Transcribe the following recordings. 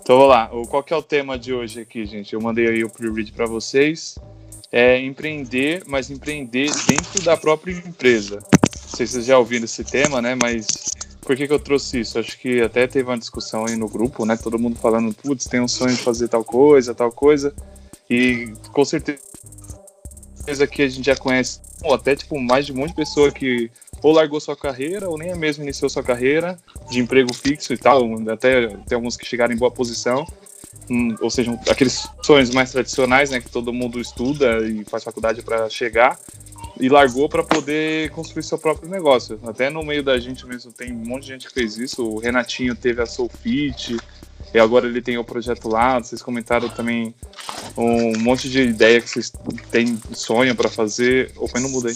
Então vamos lá. Qual que é o tema de hoje aqui, gente? Eu mandei aí o pre-read para vocês. É empreender, mas empreender dentro da própria empresa. Não sei se vocês já ouviram esse tema, né? Mas por que, que eu trouxe isso? Acho que até teve uma discussão aí no grupo, né? Todo mundo falando, putz, tem um sonho de fazer tal coisa, tal coisa. E com certeza que a gente já conhece, ou até tipo, mais de um monte de pessoa que ou largou sua carreira, ou nem mesmo iniciou sua carreira de emprego fixo e tal, até tem alguns que chegaram em boa posição, hum, ou seja, aqueles sonhos mais tradicionais, né, que todo mundo estuda e faz faculdade para chegar, e largou para poder construir seu próprio negócio. Até no meio da gente mesmo tem um monte de gente que fez isso, o Renatinho teve a Soulfit, e agora ele tem o projeto lá, vocês comentaram também um monte de ideia que vocês têm sonho para fazer. Opa, não mudei.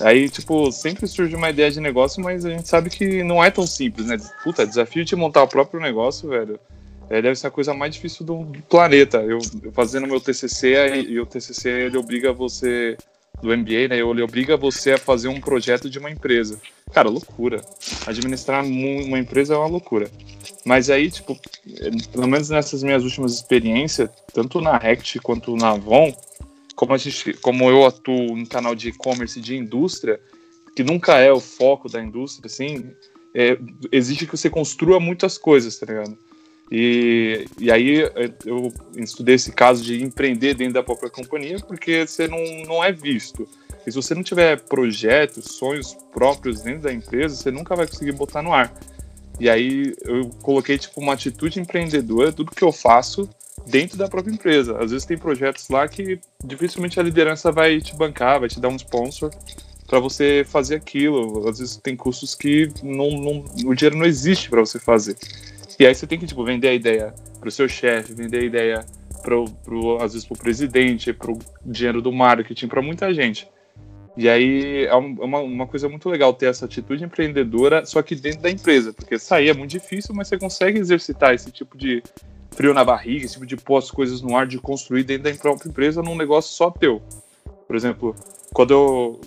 Aí, tipo, sempre surge uma ideia de negócio, mas a gente sabe que não é tão simples, né? Puta, desafio de montar o próprio negócio, velho. É, deve ser a coisa mais difícil do, do planeta. Eu, eu, fazendo meu TCC, e o TCC ele obriga você do MBA, né? Ele obriga você a fazer um projeto de uma empresa. Cara, loucura. Administrar uma empresa é uma loucura. Mas aí, tipo, pelo menos nessas minhas últimas experiências, tanto na Rect quanto na Avon, como, a gente, como eu atuo em canal de e-commerce de indústria, que nunca é o foco da indústria, assim, é, exige que você construa muitas coisas, tá ligado? E, e aí eu estudei esse caso de empreender dentro da própria companhia, porque você não, não é visto. E se você não tiver projetos, sonhos próprios dentro da empresa, você nunca vai conseguir botar no ar. E aí eu coloquei tipo uma atitude empreendedora, tudo que eu faço dentro da própria empresa. Às vezes tem projetos lá que dificilmente a liderança vai te bancar, vai te dar um sponsor para você fazer aquilo. Às vezes tem custos que não, não, o dinheiro não existe para você fazer. E aí você tem que tipo vender a ideia para o seu chefe, vender a ideia pro, pro às vezes para o presidente, para o dinheiro do marketing, para muita gente. E aí é uma, uma coisa muito legal ter essa atitude empreendedora, só que dentro da empresa, porque sair é muito difícil, mas você consegue exercitar esse tipo de frio na barriga, esse tipo de pôr as coisas no ar, de construir dentro da própria empresa num negócio só teu. Por exemplo, quando eu,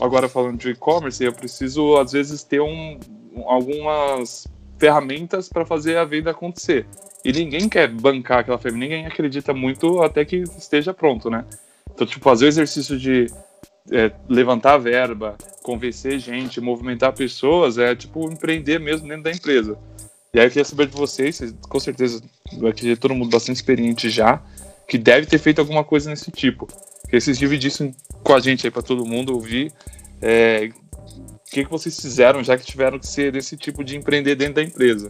agora falando de e-commerce, eu preciso às vezes ter um, algumas ferramentas para fazer a venda acontecer. E ninguém quer bancar aquela ferramenta, ninguém acredita muito até que esteja pronto, né? Então, tipo, fazer o exercício de é, levantar verba, convencer gente, movimentar pessoas, é tipo empreender mesmo dentro da empresa. E aí eu queria saber de vocês, com certeza aqui todo mundo bastante experiente já, que deve ter feito alguma coisa nesse tipo. Que vocês dividissem com a gente aí para todo mundo ouvir. É, o que, que vocês fizeram já que tiveram que ser desse tipo de empreender dentro da empresa?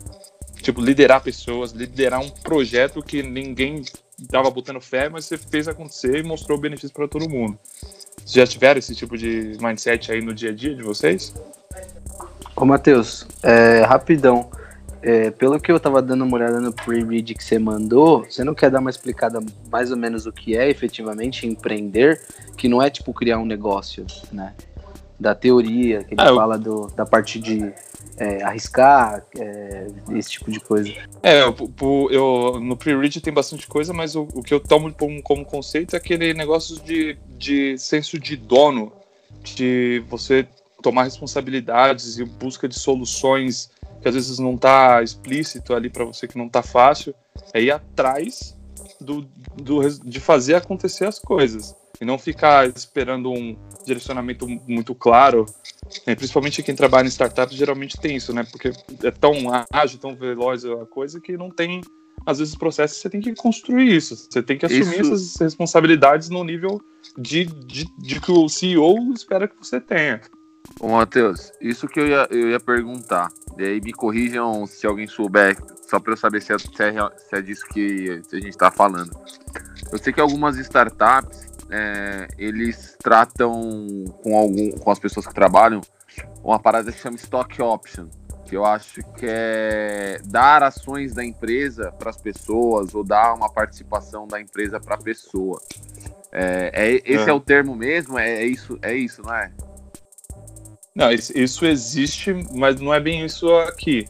Tipo, liderar pessoas, liderar um projeto que ninguém estava botando fé, mas você fez acontecer e mostrou benefício para todo mundo. Vocês já tiveram esse tipo de mindset aí no dia a dia de vocês? Ô, Matheus, é, rapidão. É, pelo que eu tava dando uma olhada no pre-read que você mandou, você não quer dar uma explicada mais ou menos o que é efetivamente empreender, que não é tipo criar um negócio, né? Da teoria, que ele ah, fala do, da parte de é, arriscar, é, esse tipo de coisa. É, eu, eu no pre-read tem bastante coisa, mas o, o, que eu tomo como, como conceito é aquele negócio de, de senso de dono, de você tomar responsabilidades e busca de soluções que às vezes não está explícito ali para você, que não está fácil, é ir atrás do, do, de fazer acontecer as coisas e não ficar esperando um direcionamento muito claro. Né? Principalmente quem trabalha em startup geralmente tem isso, né? Porque é tão ágil, tão veloz a coisa que não tem às vezes processos você tem que construir isso. Você tem que assumir isso... essas responsabilidades no nível de, de, de, que o CEO espera que você tenha. Ô, Matheus, isso que eu ia, eu ia perguntar. E aí me corrijam se alguém souber, só para eu saber se é, se é, se é disso que a gente está falando. Eu sei que algumas startups é, eles tratam com algum com as pessoas que trabalham uma parada que chama stock option, que eu acho que é dar ações da empresa para as pessoas ou dar uma participação da empresa para a pessoa. É, é esse é. é. o termo mesmo? É, é, isso, é isso, não é? Não, isso existe, mas não é bem isso aqui.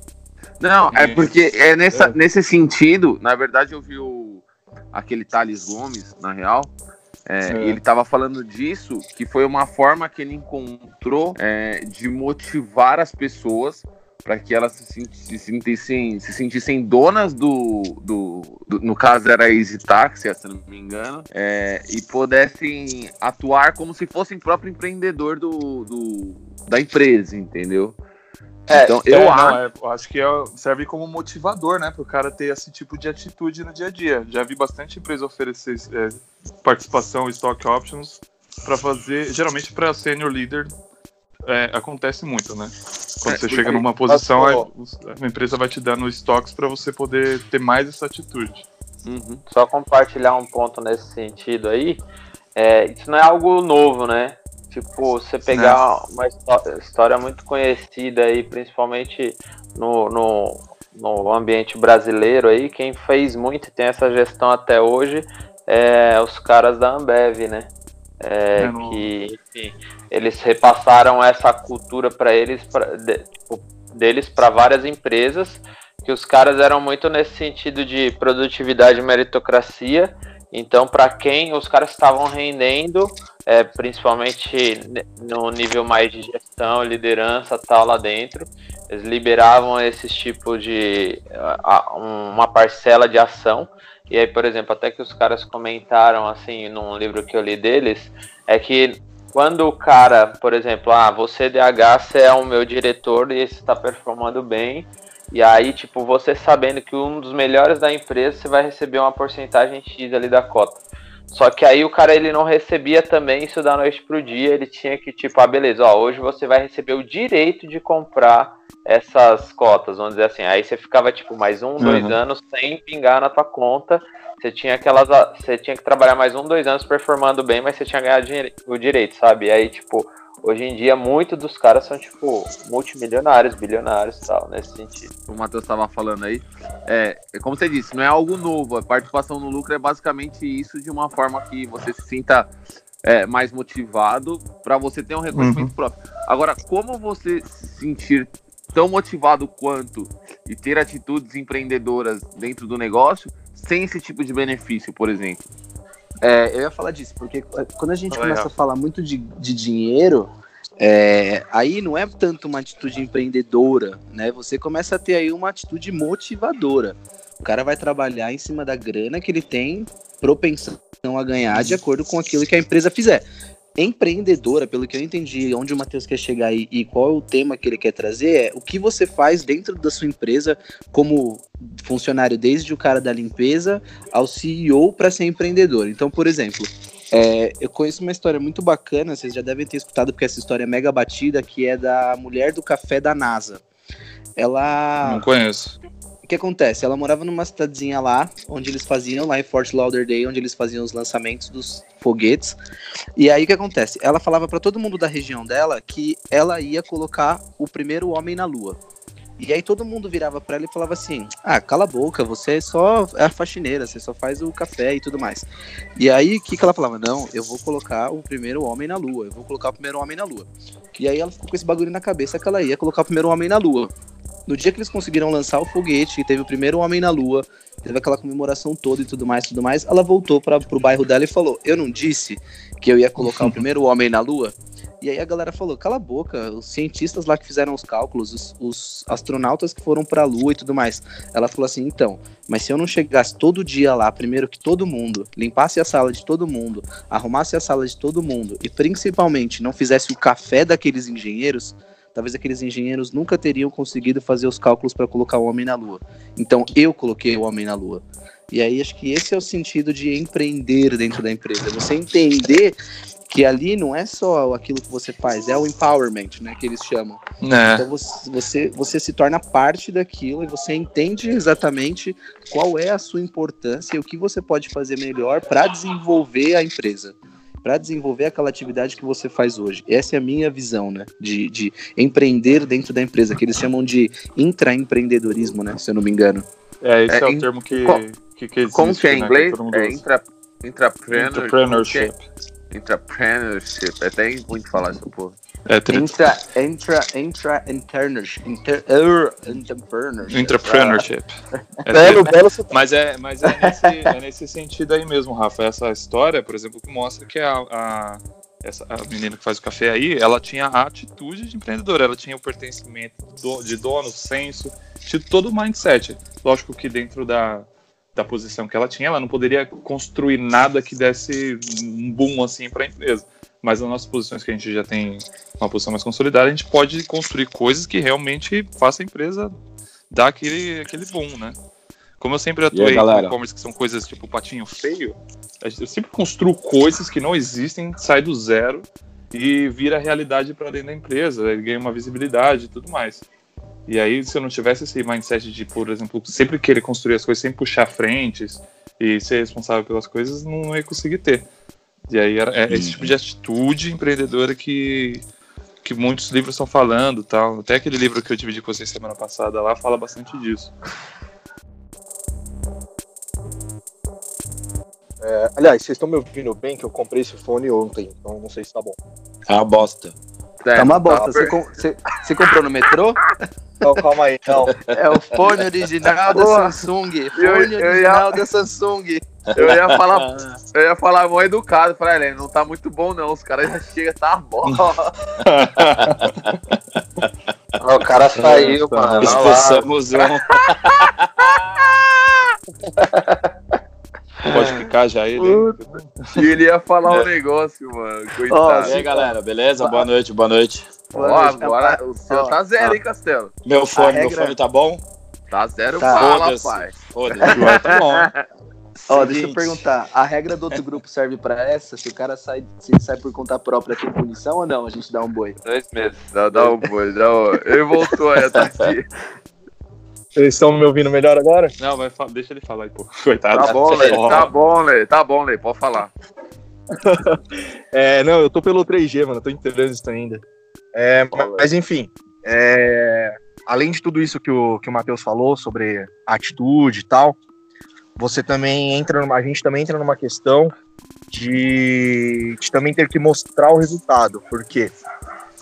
Não, é porque é nessa, é. nesse sentido, na verdade eu vi o aquele Thales Gomes, na real. É, é. Ele estava falando disso, que foi uma forma que ele encontrou é, de motivar as pessoas para que elas se, se, sentissem, se sentissem donas do, do, do, no caso era Easy Taxi, se não me engano, é, e pudessem atuar como se fossem próprio empreendedor do, do da empresa, entendeu? É, então, eu, é, acho... Não, é, eu acho que é, serve como motivador, né, para o cara ter esse tipo de atitude no dia a dia. Já vi bastante empresa oferecer é, participação em stock options para fazer, geralmente para senior leader é, acontece muito, né? Quando é, você chega numa posição, a, a empresa vai te dando estoques para você poder ter mais essa atitude. Uhum. Só compartilhar um ponto nesse sentido aí, é, isso não é algo novo, né? Tipo, você pegar uma história muito conhecida aí, principalmente no, no, no ambiente brasileiro aí, quem fez muito e tem essa gestão até hoje é os caras da Ambev, né? É, é que, enfim, eles repassaram essa cultura para eles, pra, de, deles para várias empresas, que os caras eram muito nesse sentido de produtividade e meritocracia. Então, para quem os caras estavam rendendo, é, principalmente no nível mais de gestão, liderança, tal lá dentro, eles liberavam esses tipos de a, uma parcela de ação. E aí, por exemplo, até que os caras comentaram assim num livro que eu li deles, é que quando o cara, por exemplo, ah, você DH, você é o meu diretor e você está performando bem, e aí, tipo, você sabendo que um dos melhores da empresa, você vai receber uma porcentagem X ali da cota. Só que aí o cara ele não recebia também isso da noite pro dia, ele tinha que, tipo, ah, beleza, ó, hoje você vai receber o direito de comprar essas cotas, vamos dizer assim. Aí você ficava, tipo, mais um, uhum. dois anos sem pingar na tua conta você tinha aquelas. Você tinha que trabalhar mais um, dois anos performando bem, mas você tinha ganhado o direito, sabe? E aí, tipo, hoje em dia, muitos dos caras são, tipo, multimilionários, bilionários e tal, nesse sentido. O Matheus estava falando aí. É, é, como você disse, não é algo novo. A participação no lucro é basicamente isso de uma forma que você se sinta é, mais motivado para você ter um reconhecimento uhum. próprio. Agora, como você se sentir tão motivado quanto e ter atitudes empreendedoras dentro do negócio sem esse tipo de benefício, por exemplo? É, eu ia falar disso, porque quando a gente começa a falar muito de, de dinheiro, é, aí não é tanto uma atitude empreendedora, né? Você começa a ter aí uma atitude motivadora. O cara vai trabalhar em cima da grana que ele tem propensão a ganhar de acordo com aquilo que a empresa fizer empreendedora, pelo que eu entendi, onde o Matheus quer chegar aí e qual é o tema que ele quer trazer, é o que você faz dentro da sua empresa como funcionário, desde o cara da limpeza ao CEO para ser empreendedor. Então, por exemplo, é, eu conheço uma história muito bacana, vocês já devem ter escutado, porque essa história é mega batida, que é da mulher do café da NASA. Ela. Não conheço que acontece? Ela morava numa cidadezinha lá, onde eles faziam, lá em Fort Lauderdale, onde eles faziam os lançamentos dos foguetes. E aí o que acontece? Ela falava para todo mundo da região dela que ela ia colocar o primeiro homem na Lua. E aí todo mundo virava para ela e falava assim: Ah, cala a boca, você é só é a faxineira, você só faz o café e tudo mais. E aí o que, que ela falava? Não, eu vou colocar o primeiro homem na Lua, eu vou colocar o primeiro homem na Lua. E aí ela ficou com esse bagulho na cabeça que ela ia colocar o primeiro homem na Lua. No dia que eles conseguiram lançar o foguete, e teve o primeiro homem na Lua, teve aquela comemoração toda e tudo mais, tudo mais, ela voltou para pro bairro dela e falou: "Eu não disse que eu ia colocar o primeiro homem na Lua?" E aí a galera falou: "Cala a boca, os cientistas lá que fizeram os cálculos, os, os astronautas que foram para a Lua e tudo mais". Ela falou assim: "Então, mas se eu não chegasse todo dia lá, primeiro que todo mundo, limpasse a sala de todo mundo, arrumasse a sala de todo mundo e principalmente não fizesse o café daqueles engenheiros, talvez aqueles engenheiros nunca teriam conseguido fazer os cálculos para colocar o homem na Lua. Então eu coloquei o homem na Lua. E aí acho que esse é o sentido de empreender dentro da empresa. Você entender que ali não é só aquilo que você faz, é o empowerment, né, que eles chamam. É. Então você, você, você se torna parte daquilo e você entende exatamente qual é a sua importância e o que você pode fazer melhor para desenvolver a empresa para desenvolver aquela atividade que você faz hoje. Essa é a minha visão, né? De, de empreender dentro da empresa, que eles chamam de intraempreendedorismo, né? Se eu não me engano. É, esse é, é o termo que, que, que existe, Como que é em né, inglês? É intra, intrapreneurship. Intrapreneurship. É até ruim de falar essa porra. É, tri... Intra, intra, intra, interners, inter, er, entrepreneurship. Entrepreneurship. É Belo, belo Mas é, mas é nesse, é nesse sentido aí mesmo, Rafa. Essa história, por exemplo, que mostra que a, a, essa, a menina que faz o café aí, ela tinha a atitude de empreendedora, ela tinha o pertencimento do- de dono, senso, tinha todo o mindset. Lógico que dentro da, da posição que ela tinha, ela não poderia construir nada que desse um boom assim para a empresa. Mas nas nossas posições que a gente já tem uma posição mais consolidada, a gente pode construir coisas que realmente façam a empresa dar aquele, aquele boom, né? Como eu sempre atuei galera? com e-commerce, que são coisas tipo patinho feio, eu sempre construo coisas que não existem, sai do zero e vira realidade para dentro da empresa, ganha uma visibilidade e tudo mais. E aí, se eu não tivesse esse mindset de, por exemplo, sempre querer construir as coisas, sempre puxar frentes e ser responsável pelas coisas, não ia conseguir ter. E aí, era, é esse tipo de atitude empreendedora que, que muitos livros estão falando tal. Até aquele livro que eu dividi com vocês semana passada lá fala bastante disso. É, aliás, vocês estão me ouvindo bem que eu comprei esse fone ontem, então não sei se tá bom. É uma bosta. Tá uma bosta. Tá Você, com- você- você comprou no metrô? Não, calma aí, não. É o fone original da. Samsung. Fone Eu- eu ia- original da Samsung. Eu ia falar, eu ia falar mal educado pra ele, não tá muito bom não, os caras já chegam, tá bom. O cara saiu, mano. lá. Expulsamos um. Pode ficar já ele. E ele ia falar um negócio, mano, E coitado. aí, galera, beleza? Boa noite, boa noite. Ó, agora o seu tá zero, hein, Castelo? Meu fone, meu regra- fone tá bom? Tá zero Tá. fala, Foda-se. pai. Foda-se, tá bom. Ó, deixa eu perguntar. A regra do outro grupo serve pra essa? Se o cara sai, se sai por conta própria, tem punição ou não? A gente dá um boi. Dois meses. Dá, dá um boi, dá um... Ele voltou aí, tá aqui. Vocês estão me ouvindo melhor agora? Não, vai, fa- deixa ele falar aí, pô. Coitado. Tá bom, Lê, tá bom, Lê, tá bom, Lê, pode falar. É, não, eu tô pelo 3G, mano, tô em trânsito ainda. É, mas enfim, é, além de tudo isso que o, que o Matheus falou sobre atitude e tal, você também entra numa, a gente também entra numa questão de, de também ter que mostrar o resultado, porque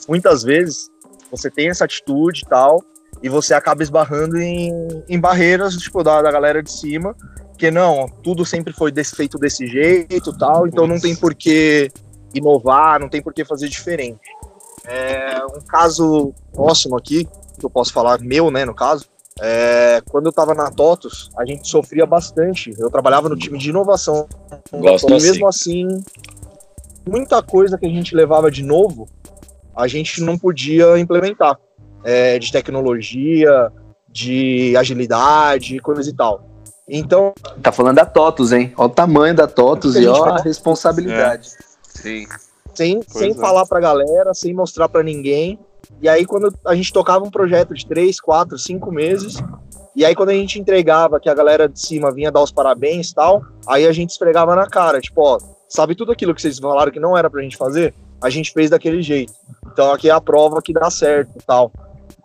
muitas vezes você tem essa atitude e tal, e você acaba esbarrando em, em barreiras tipo, da, da galera de cima, que não, tudo sempre foi desse, feito desse jeito e tal, então não tem por que inovar, não tem por que fazer diferente. É, um caso próximo aqui, que eu posso falar, meu, né, no caso, é, quando eu tava na TOTUS, a gente sofria bastante. Eu trabalhava no time de inovação. Gosto e assim. mesmo assim, muita coisa que a gente levava de novo, a gente não podia implementar. É, de tecnologia, de agilidade, coisa e tal. Então, Tá falando da TOTUS, hein? Ó o tamanho da TOTUS e ó a responsabilidade. Sim. sem, Pois sem é. falar pra galera, sem mostrar pra ninguém. E aí, quando a gente tocava um projeto de três, quatro, cinco meses, e aí quando a gente entregava, que a galera de cima vinha dar os parabéns e tal, aí a gente esfregava na cara, tipo, ó, sabe tudo aquilo que vocês falaram que não era pra gente fazer? A gente fez daquele jeito. Então aqui é a prova que dá certo e tal.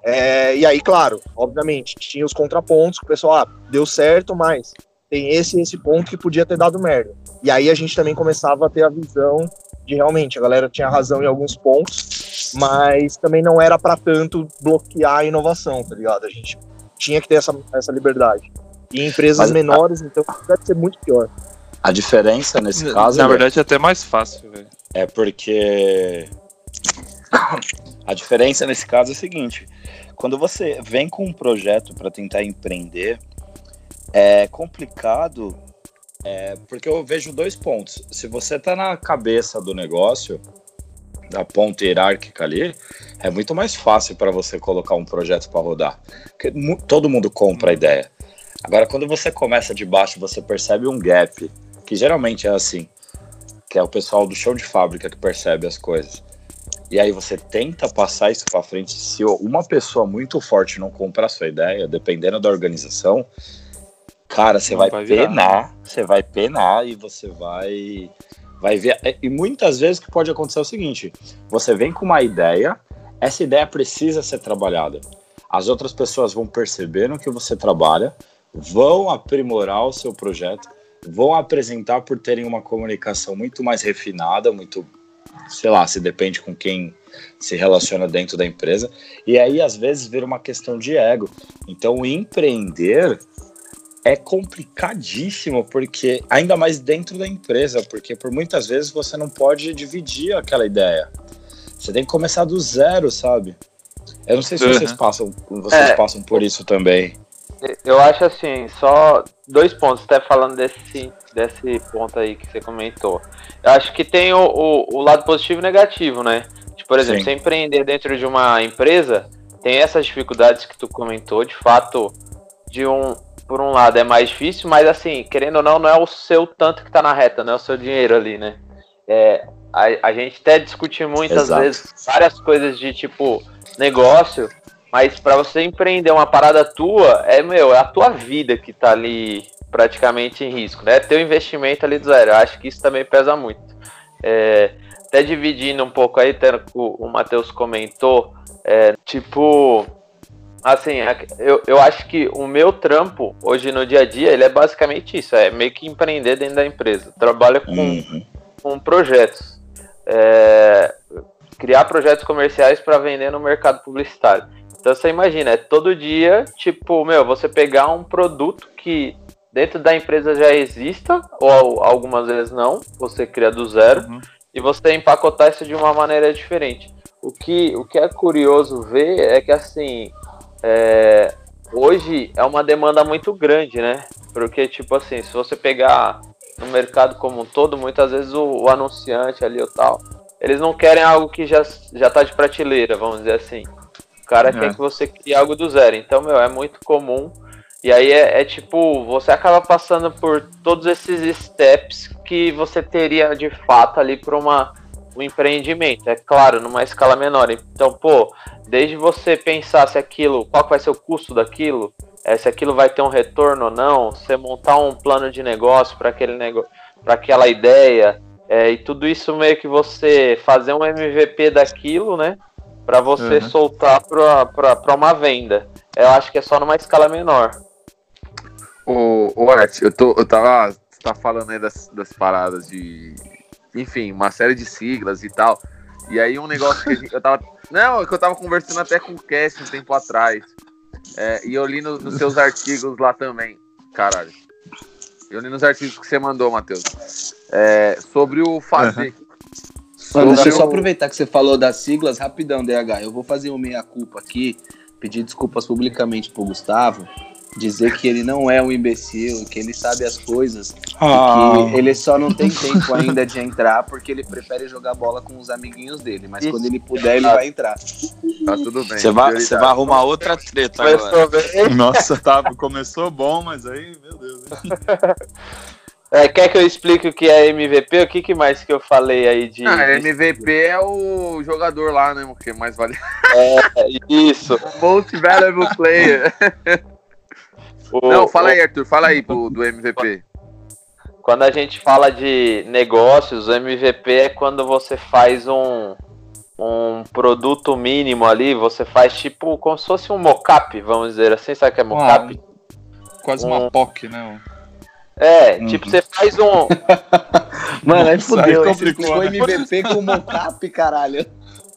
É, e aí, claro, obviamente, tinha os contrapontos, que o pessoal, ah, deu certo, mas tem esse esse ponto que podia ter dado merda. E aí a gente também começava a ter a visão de realmente a galera tinha razão em alguns pontos, mas também não era pra tanto bloquear a inovação, tá ligado? A gente tinha que ter essa, essa liberdade. E em empresas Mas- menores, então, deve ser muito pior. A diferença nesse caso Na velho, verdade, é até mais fácil, velho. é porque a diferença nesse caso é o seguinte: quando você vem com um projeto para tentar empreender, é complicado, é, porque eu vejo dois pontos. Se você tá na cabeça do negócio, da ponta hierárquica ali, é muito mais fácil para você colocar um projeto para rodar, porque todo mundo compra a ideia. Agora, quando você começa de baixo, você percebe um gap, que geralmente é assim, que é o pessoal do chão de fábrica que percebe as coisas. E aí você tenta passar isso para frente. Se uma pessoa muito forte não comprar a sua ideia, dependendo da organização, cara, você vai, vai virar. penar, você vai penar e você vai vai ver. E muitas vezes o que pode acontecer é o seguinte: você vem com uma ideia, essa ideia precisa ser trabalhada. As outras pessoas vão perceber no que você trabalha, vão aprimorar o seu projeto, vão apresentar por terem uma comunicação muito mais refinada, muito sei lá, se depende com quem se relaciona dentro da empresa. E aí, às vezes, vira uma questão de ego. Então, empreender é complicadíssimo, porque ainda mais dentro da empresa, porque por muitas vezes você não pode dividir aquela ideia. Você tem que começar do zero, sabe? Eu não sei se vocês passam, vocês É. passam por isso também. Eu acho assim, só dois pontos, até falando desse, desse ponto aí que você comentou. Eu acho que tem o, o, o lado positivo e negativo, né? Tipo, por exemplo, Sim. você empreender dentro de uma empresa, tem essas dificuldades que tu comentou, de fato, de um, por um lado é mais difícil, mas assim, querendo ou não, não é o seu tanto que tá na reta, não é o seu dinheiro ali, né? É, a, a gente até discute muitas Exato. vezes várias coisas de tipo negócio, mas pra você empreender uma parada tua, é meu, é a tua vida que tá ali praticamente em risco, né? Teu investimento ali do zero. Eu acho que isso também pesa muito. É, até dividindo um pouco aí, o, o Matheus comentou, é, tipo, assim, a- eu, eu acho que o meu trampo hoje no dia a dia, ele é basicamente isso, é meio que empreender dentro da empresa. Trabalha com, Uhum. com projetos. É, criar projetos comerciais para vender no mercado publicitário. Então você imagina, é todo dia, tipo, meu, você pegar um produto que dentro da empresa já exista, ou algumas vezes não, você cria do zero, Uhum. e você empacotar isso de uma maneira diferente. O que, o que é curioso ver é que assim, é, hoje é uma demanda muito grande, né? Porque, tipo assim, se você pegar no mercado como um todo, muitas vezes o, o anunciante ali ou tal, eles não querem algo que já, já tá de prateleira, vamos dizer assim. O cara É. quer que você crie algo do zero. Então, meu, é muito comum. E aí é, é tipo, você acaba passando por todos esses steps que você teria de fato ali para uma um empreendimento. É claro, numa escala menor. Então, pô, desde você pensar se aquilo, qual vai ser o custo daquilo, é, se aquilo vai ter um retorno ou não, você montar um plano de negócio para aquele negócio, para aquela ideia, é, e tudo isso meio que você fazer um MVP daquilo, né? Para você Uhum. soltar para uma venda. Eu acho que é só numa escala menor. Ô, ô Art, eu, tô, eu tava. Você tá falando aí das, das paradas de. Enfim, uma série de siglas e tal. E aí um negócio que gente- eu tava. Não, é que eu tava conversando até com o Cass um tempo atrás. É, e eu li no- nos seus artigos lá também. Caralho. Eu li nos artigos que você mandou, Matheus. É, sobre o fazer. Mano, deixa eu só aproveitar que você falou das siglas rapidão, DH. Eu vou fazer um meia-culpa aqui, pedir desculpas publicamente pro Gustavo, dizer que ele não é um imbecil, que ele sabe as coisas, Ah. que ele só não tem tempo ainda de entrar porque ele prefere jogar bola com os amiguinhos dele. Mas quando ele puder, ele vai entrar. Tá tudo bem. Você vai, você vai arrumar outra treta agora. Começou bem. Nossa, tá, começou bom, mas aí, meu Deus. É, quer que eu explique o que é MVP? O que, que mais que eu falei aí de. Ah, MVP é o jogador lá, né? Que mais vale. Isso. Most valuable player. O- Não, fala o- aí, Arthur. Fala aí pro, do MVP. Quando a gente fala de negócios, o MVP é quando você faz um, um produto mínimo ali, você faz tipo como se fosse um mockup, vamos dizer assim, sabe o que é mockup? Quase Um- uma POC, né? É, Uhum. tipo, você faz um. Mano, aí fudeu, complicou, explicou né? MVP com mocap, caralho.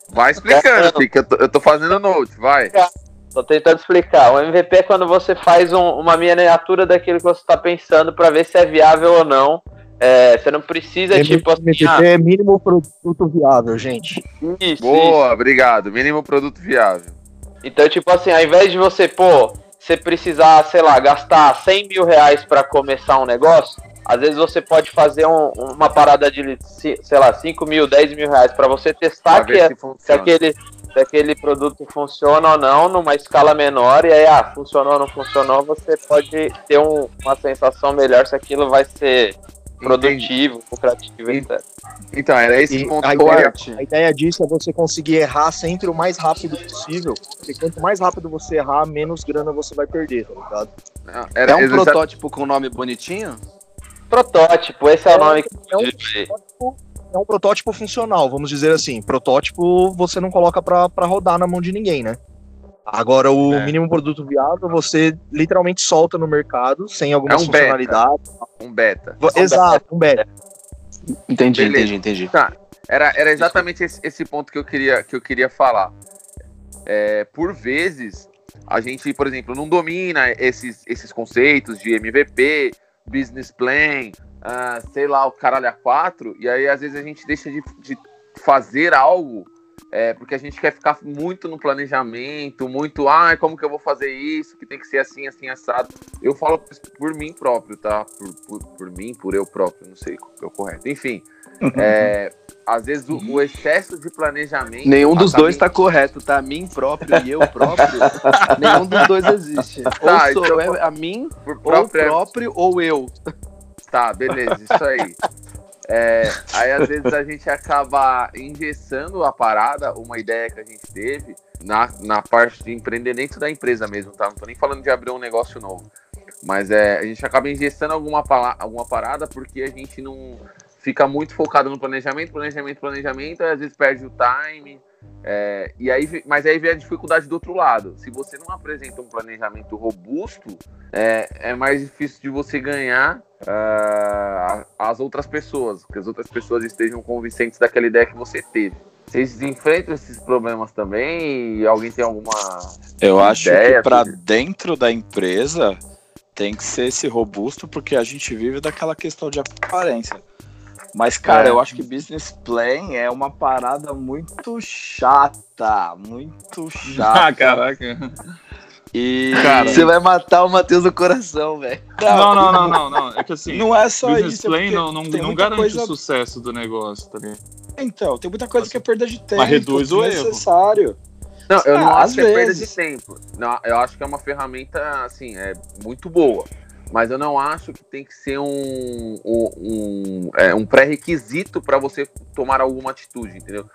Vai explicando, que eu tô, eu tô fazendo note, vai. Tô tentando explicar. O MVP é quando você faz um- uma miniatura daquilo que você tá pensando pra ver se é viável ou não. É, você não precisa, tipo assim, MVP ah, é mínimo produto viável, gente. isso, isso. Boa, obrigado. Mínimo produto viável. Então, tipo assim, ao invés de você, pô, você precisar, sei lá, gastar 100 mil reais pra começar um negócio, às vezes você pode fazer um- uma parada de, sei lá, 5 mil, 10 mil reais pra você testar Pra que, é- se se, aquele, se aquele produto funciona ou não, numa escala menor, e aí, ah, funcionou ou não funcionou, você pode ter um- uma sensação melhor se aquilo vai ser produtivo, lucrativo, etc. Então, era esse E ponto a ideia, ia- a ideia disso é você conseguir errar sempre o mais rápido possível. Porque quanto mais rápido você errar, menos grana você vai perder, tá ligado? Não, era É um protótipo com nome bonitinho? Protótipo, esse é, o É, nome que é um- digo. É um protótipo funcional, vamos dizer assim. Protótipo você não coloca pra, pra rodar na mão de ninguém, né? Agora, o É. mínimo produto viável, você literalmente solta no mercado, sem algumas É um beta. funcionalidades. um beta. Exato, um beta. Entendi, Beleza. entendi, entendi. Era, era exatamente esse, esse ponto que eu queria, que eu queria falar. É, por vezes, a gente, por exemplo, não domina esses, esses conceitos de MVP, business plan, uh, sei lá, o caralho a quatro, e aí às vezes a gente deixa de, de fazer algo é, porque a gente quer ficar muito no planejamento, muito, ah, como que eu vou fazer isso, que tem que ser assim, assim, assado. Eu falo por mim próprio, tá? Por, por, por mim, por eu próprio, não sei é o correto. Enfim, é, às vezes o, o, excesso de planejamento. Nenhum dos dois está correto, tá? Mim próprio e eu próprio. nenhum dos dois existe. Tá, ou sou então, eu, a mim, ou próprio, ou eu. Tá, beleza, isso aí. É, aí às vezes a gente acaba engessando a parada, uma ideia que a gente teve na, na parte de empreender dentro da empresa mesmo, tá? Não tô nem falando de abrir um negócio novo. Mas é, a gente acaba engessando alguma, alguma parada porque a gente não fica muito focado no planejamento, planejamento, planejamento, às vezes perde o time. É, e aí, mas aí vem a dificuldade do outro lado. Se você não apresenta um planejamento robusto, é, é mais difícil de você ganhar uh, as outras pessoas, que as outras pessoas estejam convincentes daquela ideia que você teve. Vocês enfrentam esses problemas também? E alguém tem alguma. Eu acho que para dentro da empresa tem que ser esse robusto, porque a gente vive daquela questão de aparência. Mas, cara, é. eu acho que business plan é uma parada muito chata. Muito chata. Ah, caraca. E cara, você vai matar o Matheus do coração, velho. Não, não, não, não, não, É que assim. Não é só business isso. É plan não, não, não garante coisa... o sucesso do negócio, tá ligado? Então, tem muita coisa assim, que é perda de tempo. Mas reduz o erro. necessário. Não, eu não ah, acho que é perda de tempo. Não, eu acho que é uma ferramenta, assim, é muito boa mas eu não acho que tem que ser um, um, um, é, um pré-requisito para você tomar alguma atitude, entendeu?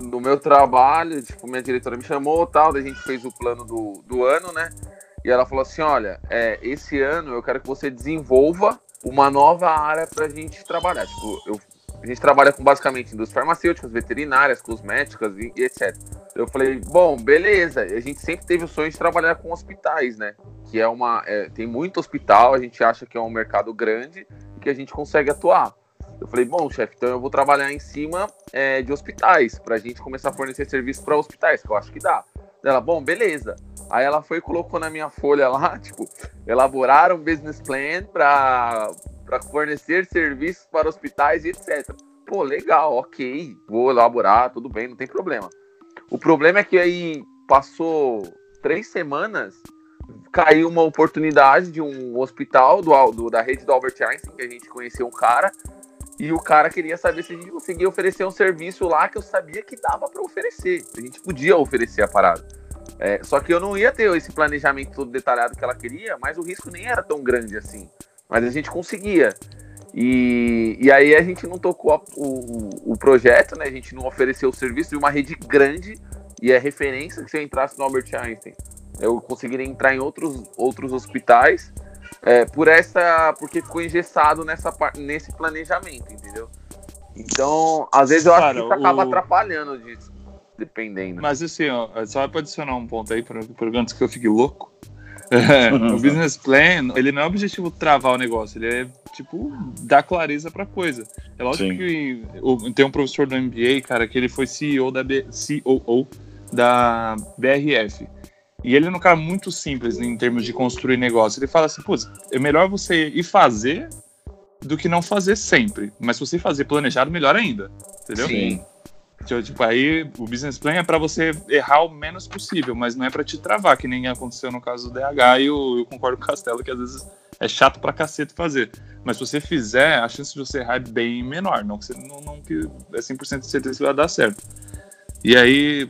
No meu trabalho, tipo, minha diretora me chamou tal, a gente fez o plano do, do ano, né? E ela falou assim: olha, é, esse ano eu quero que você desenvolva uma nova área para a gente trabalhar. Tipo, eu a gente trabalha com basicamente indústrias farmacêuticas, veterinárias, cosméticas e, e etc. Eu falei, bom, beleza. A gente sempre teve o sonho de trabalhar com hospitais, né? Que é uma. É, tem muito hospital, a gente acha que é um mercado grande e que a gente consegue atuar. Eu falei, bom, chefe, então eu vou trabalhar em cima é, de hospitais, para a gente começar a fornecer serviço para hospitais, que eu acho que dá. Ela, bom, beleza. Aí ela foi e colocou na minha folha lá, tipo, elaborar um business plan para para fornecer serviços para hospitais e etc. Pô, legal, ok, vou elaborar, tudo bem, não tem problema. O problema é que aí passou três semanas, caiu uma oportunidade de um hospital do, do, da rede do Albert Einstein, que a gente conheceu um cara, e o cara queria saber se a gente conseguia oferecer um serviço lá que eu sabia que dava para oferecer. A gente podia oferecer a parada. É, só que eu não ia ter esse planejamento todo detalhado que ela queria, mas o risco nem era tão grande assim. Mas a gente conseguia. E, e aí a gente não tocou a, o, o projeto, né? A gente não ofereceu o serviço de uma rede grande e é referência que se eu entrasse no Albert Einstein, eu conseguiria entrar em outros, outros hospitais é, por essa, porque ficou engessado nessa, nesse planejamento, entendeu? Então, às vezes eu Cara, acho que isso acaba o... atrapalhando disso, dependendo. Mas assim, ó, só para adicionar um ponto aí, para antes que eu fique louco. É, o business plan, ele não é o objetivo travar o negócio, ele é, tipo, dar clareza pra coisa. É lógico Sim. que o, tem um professor do MBA, cara, que ele foi CEO da, B, COO da BRF. E ele é um cara muito simples em termos de construir negócio. Ele fala assim, pô, é melhor você ir fazer do que não fazer sempre. Mas se você fazer planejado, melhor ainda. Entendeu? Sim. Então, tipo, aí o business plan é para você errar o menos possível, mas não é para te travar, que nem aconteceu no caso do DH, e eu, eu, concordo com o Castelo que às vezes é chato pra cacete fazer. Mas se você fizer, a chance de você errar é bem menor, não que você não, não que é 100% de certeza que vai dar certo. E aí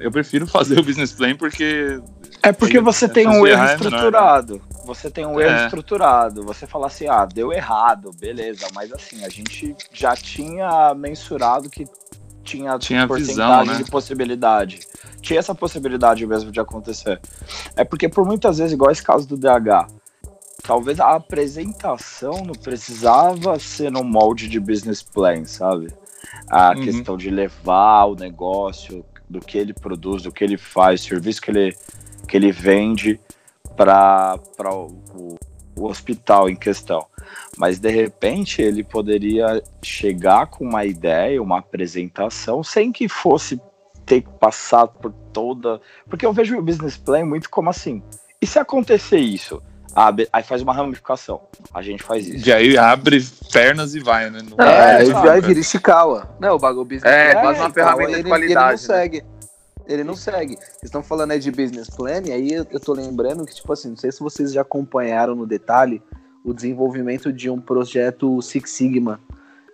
eu prefiro fazer o business plan porque é porque você tem um erro estruturado. É menor, né? Você tem um é. erro estruturado. Você fala assim, ah, deu errado, beleza. Mas assim, a gente já tinha mensurado que tinha, tinha porcentagem visão, né? de possibilidade. Tinha essa possibilidade mesmo de acontecer. É porque por muitas vezes, igual esse caso do DH, talvez a apresentação não precisava ser no molde de business plan, sabe? A uhum. questão de levar o negócio, do que ele produz, do que ele faz, serviço que ele, que ele vende para o, o hospital em questão. Mas de repente ele poderia chegar com uma ideia, uma apresentação, sem que fosse ter que passar por toda. Porque eu vejo o business plan muito como assim. E se acontecer isso? Abre, aí faz uma ramificação. A gente faz isso. E aí abre pernas e vai, né? Não, é, aí vai vira Ishikawa. Não, o bagulho business É, faz uma ferramenta ele, de qualidade. Ele não né? segue. Ele não segue. Vocês estão falando aí de business plan, e aí eu, eu tô lembrando que, tipo assim, não sei se vocês já acompanharam no detalhe o desenvolvimento de um projeto Six Sigma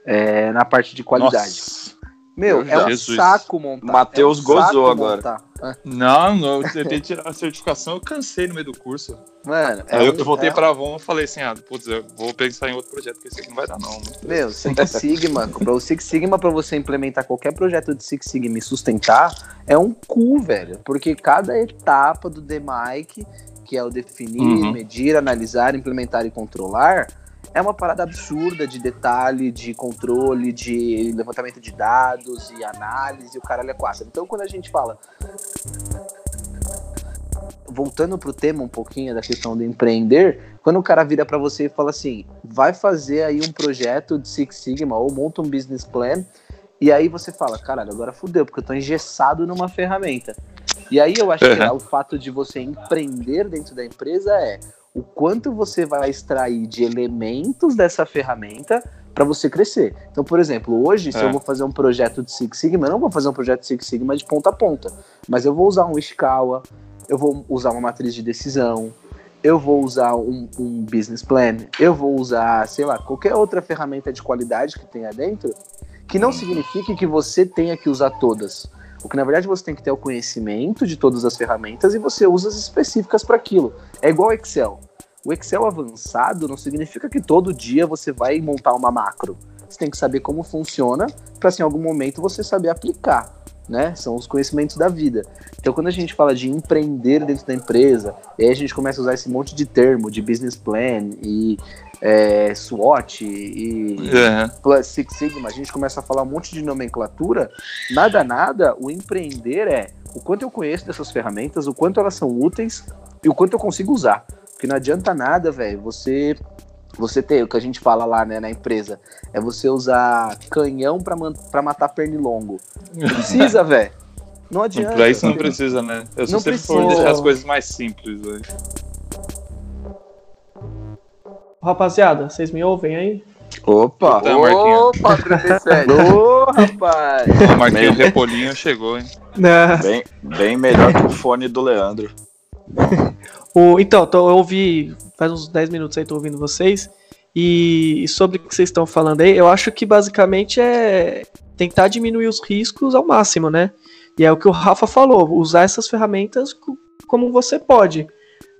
é, na parte de qualidade. Nossa. Meu, é um Jesus. saco montar. Matheus é um gozou agora. montar. É, Não, não, eu tentei tirar a certificação, eu cansei no meio do curso. Mano, é aí eu, um- eu voltei é- pra Avon e falei assim, ah, putz, eu vou pensar em outro projeto, porque esse aqui não vai dar não. né? Meu, Six Sigma, para o Six Sigma, para você implementar qualquer projeto de Six Sigma e sustentar, é um cu, velho. Porque cada etapa do DMIC, que é o definir, Uhum. medir, analisar, implementar e controlar, é uma parada absurda de detalhe, de controle, de levantamento de dados e análise, e o caralho é quatro. Então, quando a gente fala. Voltando pro tema um pouquinho da questão do empreender, quando o cara vira para você e fala assim, vai fazer aí um projeto de Six Sigma ou monta um business plan, e aí você fala, caralho, agora fudeu, porque eu tô engessado numa ferramenta. E aí eu acho que Uhum. o fato de você empreender dentro da empresa é o quanto você vai extrair de elementos dessa ferramenta para você crescer. Então, por exemplo, hoje, se É. eu vou fazer um projeto de Six Sigma, eu não vou fazer um projeto de Six Sigma de ponta a ponta, mas eu vou usar um Ishikawa, eu vou usar uma matriz de decisão, eu vou usar um, um business plan, eu vou usar, sei lá, qualquer outra ferramenta de qualidade que tenha dentro, que não signifique que você tenha que usar todas. O que na verdade você tem que ter o conhecimento de todas as ferramentas e você usa as específicas para aquilo. É igual Excel. O Excel avançado não significa que todo dia você vai montar uma macro. Você tem que saber como funciona para, se em algum momento, você saber aplicar. Né? São os conhecimentos da vida. Então, quando a gente fala de empreender dentro da empresa, aí a gente começa a usar esse monte de termo, de business plan e é, SWOT e É. Plus Six Sigma, a gente começa a falar um monte de nomenclatura, nada, nada, o empreender é o quanto eu conheço dessas ferramentas, o quanto elas são úteis e o quanto eu consigo usar. Porque não adianta nada, velho, você você ter o que a gente fala lá né, na empresa, é você usar canhão pra matar pernilongo. Precisa, velho. Não adianta. Pra isso não precisa, né? Eu Não sempre por precisa. deixar as coisas mais simples, velho. Rapaziada, vocês me ouvem aí? Opa! Tá, Marquinhos. Opa, 37. Ô, rapaz! O Marquinhos Repolinho chegou, hein? Bem, bem melhor que o fone do Leandro. O, então, tô, eu ouvi faz uns 10 minutos aí, tô ouvindo vocês. E, e sobre o que vocês estão falando aí, eu acho que basicamente é tentar diminuir os riscos ao máximo, né? E é o que o Rafa falou, usar essas ferramentas co- como você pode.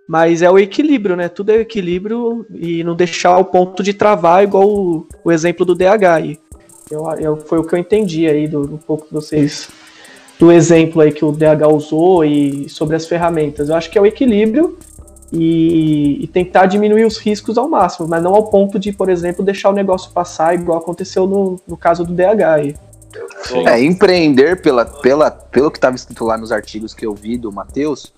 Mas é o equilíbrio, né? Tudo é o equilíbrio e não deixar o ponto de travar, igual o, o exemplo do DH aí. Eu, eu- foi o que eu entendi aí do, do pouco que vocês. Do exemplo aí que o DH usou e sobre as ferramentas. Eu acho que é o equilíbrio e, e tentar diminuir os riscos ao máximo, mas não ao ponto de, por exemplo, deixar o negócio passar igual aconteceu no, no caso do DH aí. Sim. É, empreender pela, pela, pelo que estava escrito lá nos artigos que eu vi do Matheus,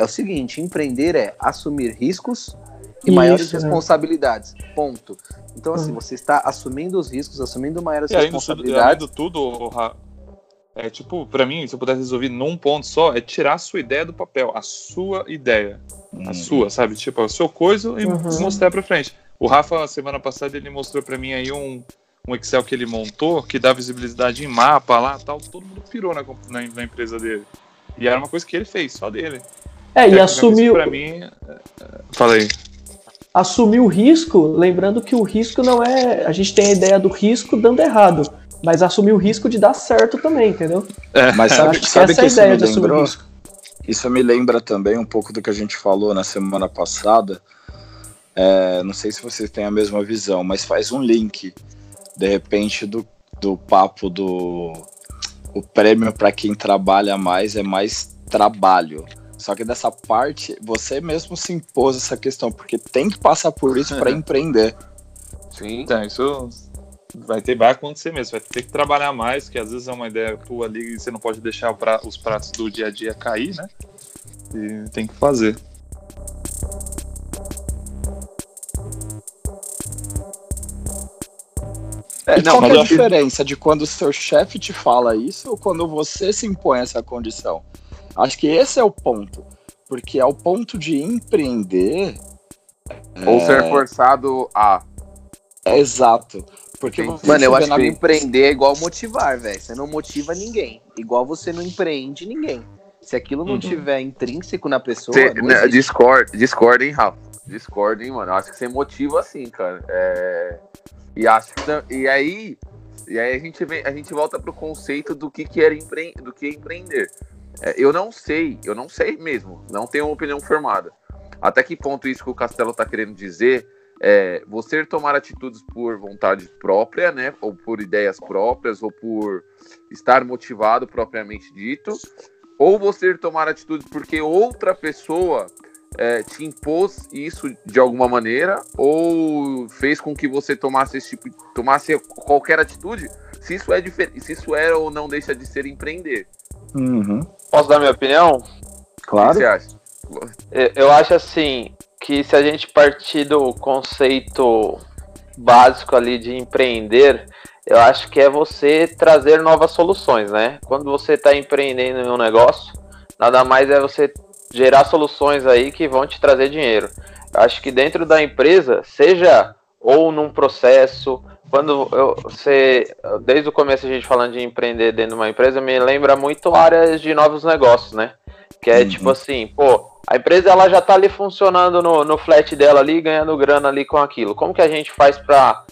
é o seguinte: empreender é assumir riscos e Isso, maiores né? responsabilidades. Ponto. Então, assim, Hum. você está assumindo os riscos, assumindo maiores E além além responsabilidades. do tudo, é tipo, pra mim, se eu pudesse resolver num ponto só, é tirar a sua ideia do papel, a sua ideia, a Hum. sua, sabe? Tipo, o seu coisa e Uhum. mostrar pra frente. O Rafa, semana passada, ele mostrou pra mim aí um, um Excel que ele montou, que dá visibilidade em mapa lá tal, todo mundo pirou na, na, na empresa dele. E era uma coisa que ele fez, só dele. É, e Tecnicamente, assumiu, Pra mim, é, é, falei. assumir o risco, lembrando que o risco não é. A gente tem a ideia do risco dando errado, mas assumir o risco de dar certo também, entendeu? Mas Eu sabe, acho que sabe essa que é a isso ideia de assumir lembrou? risco. Isso me lembra também um pouco do que a gente falou na semana passada. É, não sei se vocês têm a mesma visão, mas faz um link, de repente, do, do papo do o prêmio para quem trabalha mais é mais trabalho. Só que dessa parte, você mesmo se impôs essa questão, porque tem que passar por isso para empreender. Sim. Então, isso vai ter vai acontecer mesmo, vai ter que trabalhar mais, que às vezes é uma ideia tua ali e você não pode deixar pra, os pratos do dia a dia cair, né? E tem que fazer. É, e não, qual é a diferença que... de quando o seu chefe te fala isso ou quando você se impõe essa condição? Acho que esse é o ponto. Porque ao ponto de empreender. Ou é, ser forçado a. é exato. Porque Mano, eu acho na- que empreender é igual motivar, velho. Você não motiva ninguém. Igual você não empreende ninguém. Se aquilo não Uhum. tiver intrínseco na pessoa, Cê, não né, discord, discord, hein, Rafa? Discord, hein, mano? Eu acho que você motiva assim, cara. É... E acho que e aí, e aí a gente vem, a gente volta pro conceito do que que era empre... do que é empreender. É, eu não sei, eu não sei mesmo, não tenho uma opinião formada. Até que ponto isso que o Castelo tá querendo dizer é você tomar atitudes por vontade própria, né, ou por ideias próprias, ou por estar motivado propriamente dito, ou você tomar atitudes porque outra pessoa é, te impôs isso de alguma maneira ou fez com que você tomasse esse tipo, tomasse qualquer atitude, se isso é diferente, se isso é ou não deixa de ser empreender. Uhum. Posso dar minha opinião? O que Claro. você acha? Eu- Eu acho assim que se a gente partir do conceito básico ali de empreender, eu acho que é você trazer novas soluções, né? Quando você está empreendendo em um negócio, nada mais é você gerar soluções aí que vão te trazer dinheiro. Eu acho que dentro da empresa, seja ou num processo, quando eu, você, desde o começo a gente falando de empreender dentro de uma empresa, me lembra muito áreas de novos negócios, né? Que é Uhum. tipo assim, pô, a empresa ela já tá ali funcionando no, no flat dela ali, ganhando grana ali com aquilo. Como que a gente faz para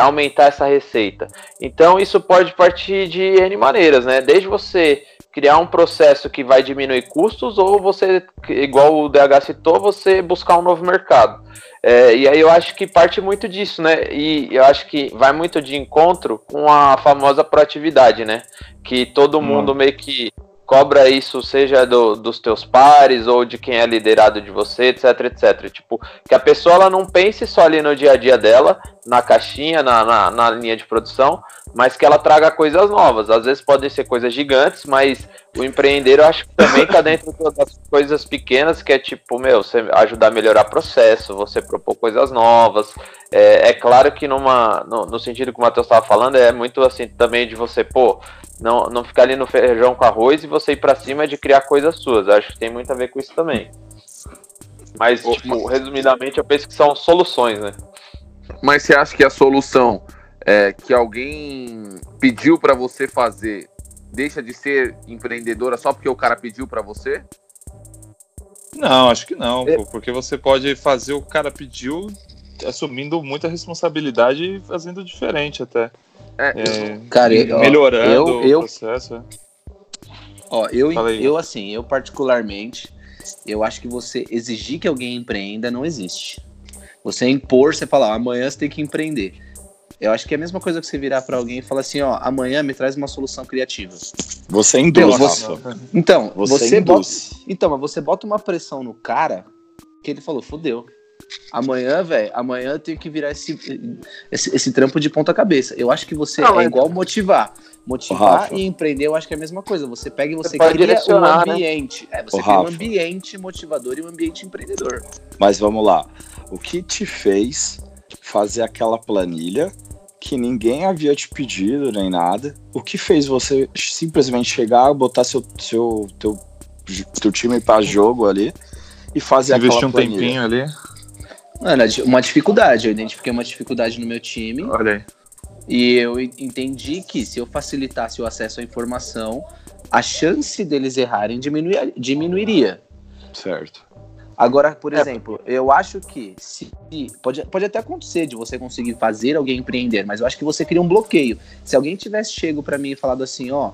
aumentar essa receita? Então isso pode partir de N maneiras, né? Desde você criar um processo que vai diminuir custos ou você, igual o DH citou, você buscar um novo mercado. É, e aí eu acho que parte muito disso, né? E eu acho que vai muito de encontro com a famosa proatividade, né? Que todo mundo meio que cobra isso, seja do- dos teus pares ou de quem é liderado de você, etc, etc. Tipo, que a pessoa ela não pense só ali no dia a dia dela, na caixinha, na, na, na linha de produção, mas que ela traga coisas novas. Às vezes podem ser coisas gigantes, mas o empreender eu acho que também tá dentro das coisas pequenas, que é tipo, meu, você ajudar a melhorar processo, você propor coisas novas. É, é claro que numa, no, no sentido que o Matheus estava falando, é muito assim também de você, pô, não, não ficar ali no feijão com arroz e você ir pra cima de criar coisas suas. Eu acho que tem muito a ver com isso também. Mas, tipo, resumidamente, eu penso que são soluções, né? Mas você acha que a solução é que alguém pediu pra você fazer deixa de ser empreendedora só porque o cara pediu pra você? Não, acho que não, É. porque você pode fazer o cara pediu assumindo muita responsabilidade e fazendo diferente até. É, É, Cara, eu- melhorando eu- eu- o processo. é. Ó, eu, eu assim, eu particularmente, eu acho que você exigir que alguém empreenda não existe. Você impor, você falar, ó, amanhã você tem que empreender. Eu acho que é a mesma coisa que você virar pra alguém e falar assim, ó, amanhã me traz uma solução criativa. Você induz, você- Rafa. Então, Você, você, bota, induz. então, mas você bota uma pressão no cara que ele falou, fudeu. Amanhã, velho, amanhã eu tenho que virar esse, esse, esse trampo de ponta cabeça. Eu acho que você Não, é igual motivar. Motivar Rafa. e empreender, eu acho que é a mesma coisa. Você pega e você, Você cria um né? ambiente. É, você cria um ambiente motivador e um ambiente empreendedor. Mas vamos lá. O que te fez fazer aquela planilha que ninguém havia te pedido nem nada? O que fez você simplesmente chegar, botar seu, seu teu, teu time para jogo ali e fazer Investir aquela um planilha? tempinho ali. Mano, é uma dificuldade. Eu identifiquei uma dificuldade no meu time Olha aí. e eu en- entendi que se eu facilitasse o acesso à informação, a chance deles errarem diminuir, diminuiria. Certo. Agora, por É. exemplo, eu acho que se pode, pode até acontecer de você conseguir fazer alguém empreender, mas eu acho que você cria um bloqueio. Se alguém tivesse chego pra mim e falado assim, ó,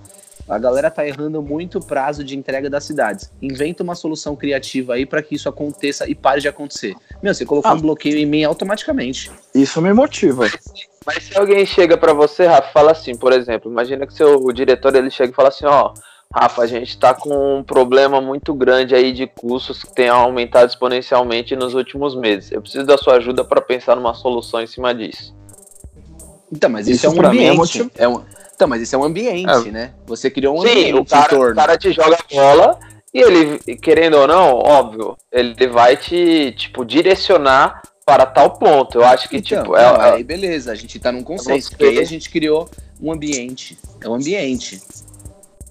a galera tá errando muito o prazo de entrega das cidades. Inventa uma solução criativa aí pra que isso aconteça e pare de acontecer. Meu, você colocou Ah. um bloqueio em mim automaticamente. Isso me motiva. Mas se alguém chega pra você, Rafa, fala assim, por exemplo, imagina que seu o diretor ele chega e fala assim, ó, Rafa, a gente tá com um problema muito grande aí de custos que tem aumentado exponencialmente nos últimos meses. Eu preciso da sua ajuda pra pensar numa solução em cima disso. Então, mas isso, Isso é um mim é ambiente. motiv- É um... Então, mas isso é um ambiente, né? Você criou um Sim, ambiente o cara, em torno. o cara te joga a bola e ele, querendo ou não, óbvio, ele vai te, tipo, direcionar para tal ponto. Eu acho que, Então, tipo, é, é- aí beleza, a gente tá num consenso, porque aí a gente criou um ambiente. É um ambiente.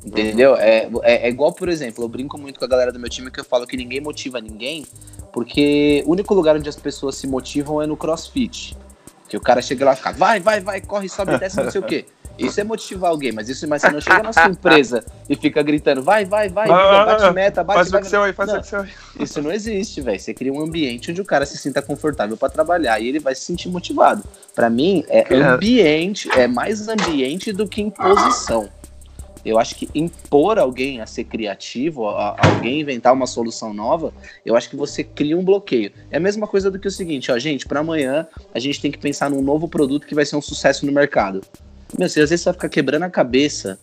Entendeu? É, é, é igual, por exemplo, eu brinco muito com a galera do meu time que eu falo que ninguém motiva ninguém, porque o único lugar onde as pessoas se motivam é no crossfit. Que o cara chega lá e fica, vai, vai, vai, corre, sobe, desce, não sei o quê. Isso é motivar alguém, mas isso mas você não chega na sua empresa e fica gritando, vai, vai, vai, bate meta, bate, Faz o vai, que seu aí, faz o que seu aí. isso não existe, velho. Você cria um ambiente onde o cara se sinta confortável pra trabalhar e ele vai se sentir motivado. Pra mim, é ambiente, é mais ambiente do que imposição. Eu acho que impor alguém a ser criativo, a, a alguém inventar uma solução nova, eu acho que você cria um bloqueio. É a mesma coisa do que o seguinte, ó, gente, pra amanhã a gente tem que pensar num novo produto que vai ser um sucesso no mercado. Meu, você às vezes vai ficar quebrando a cabeça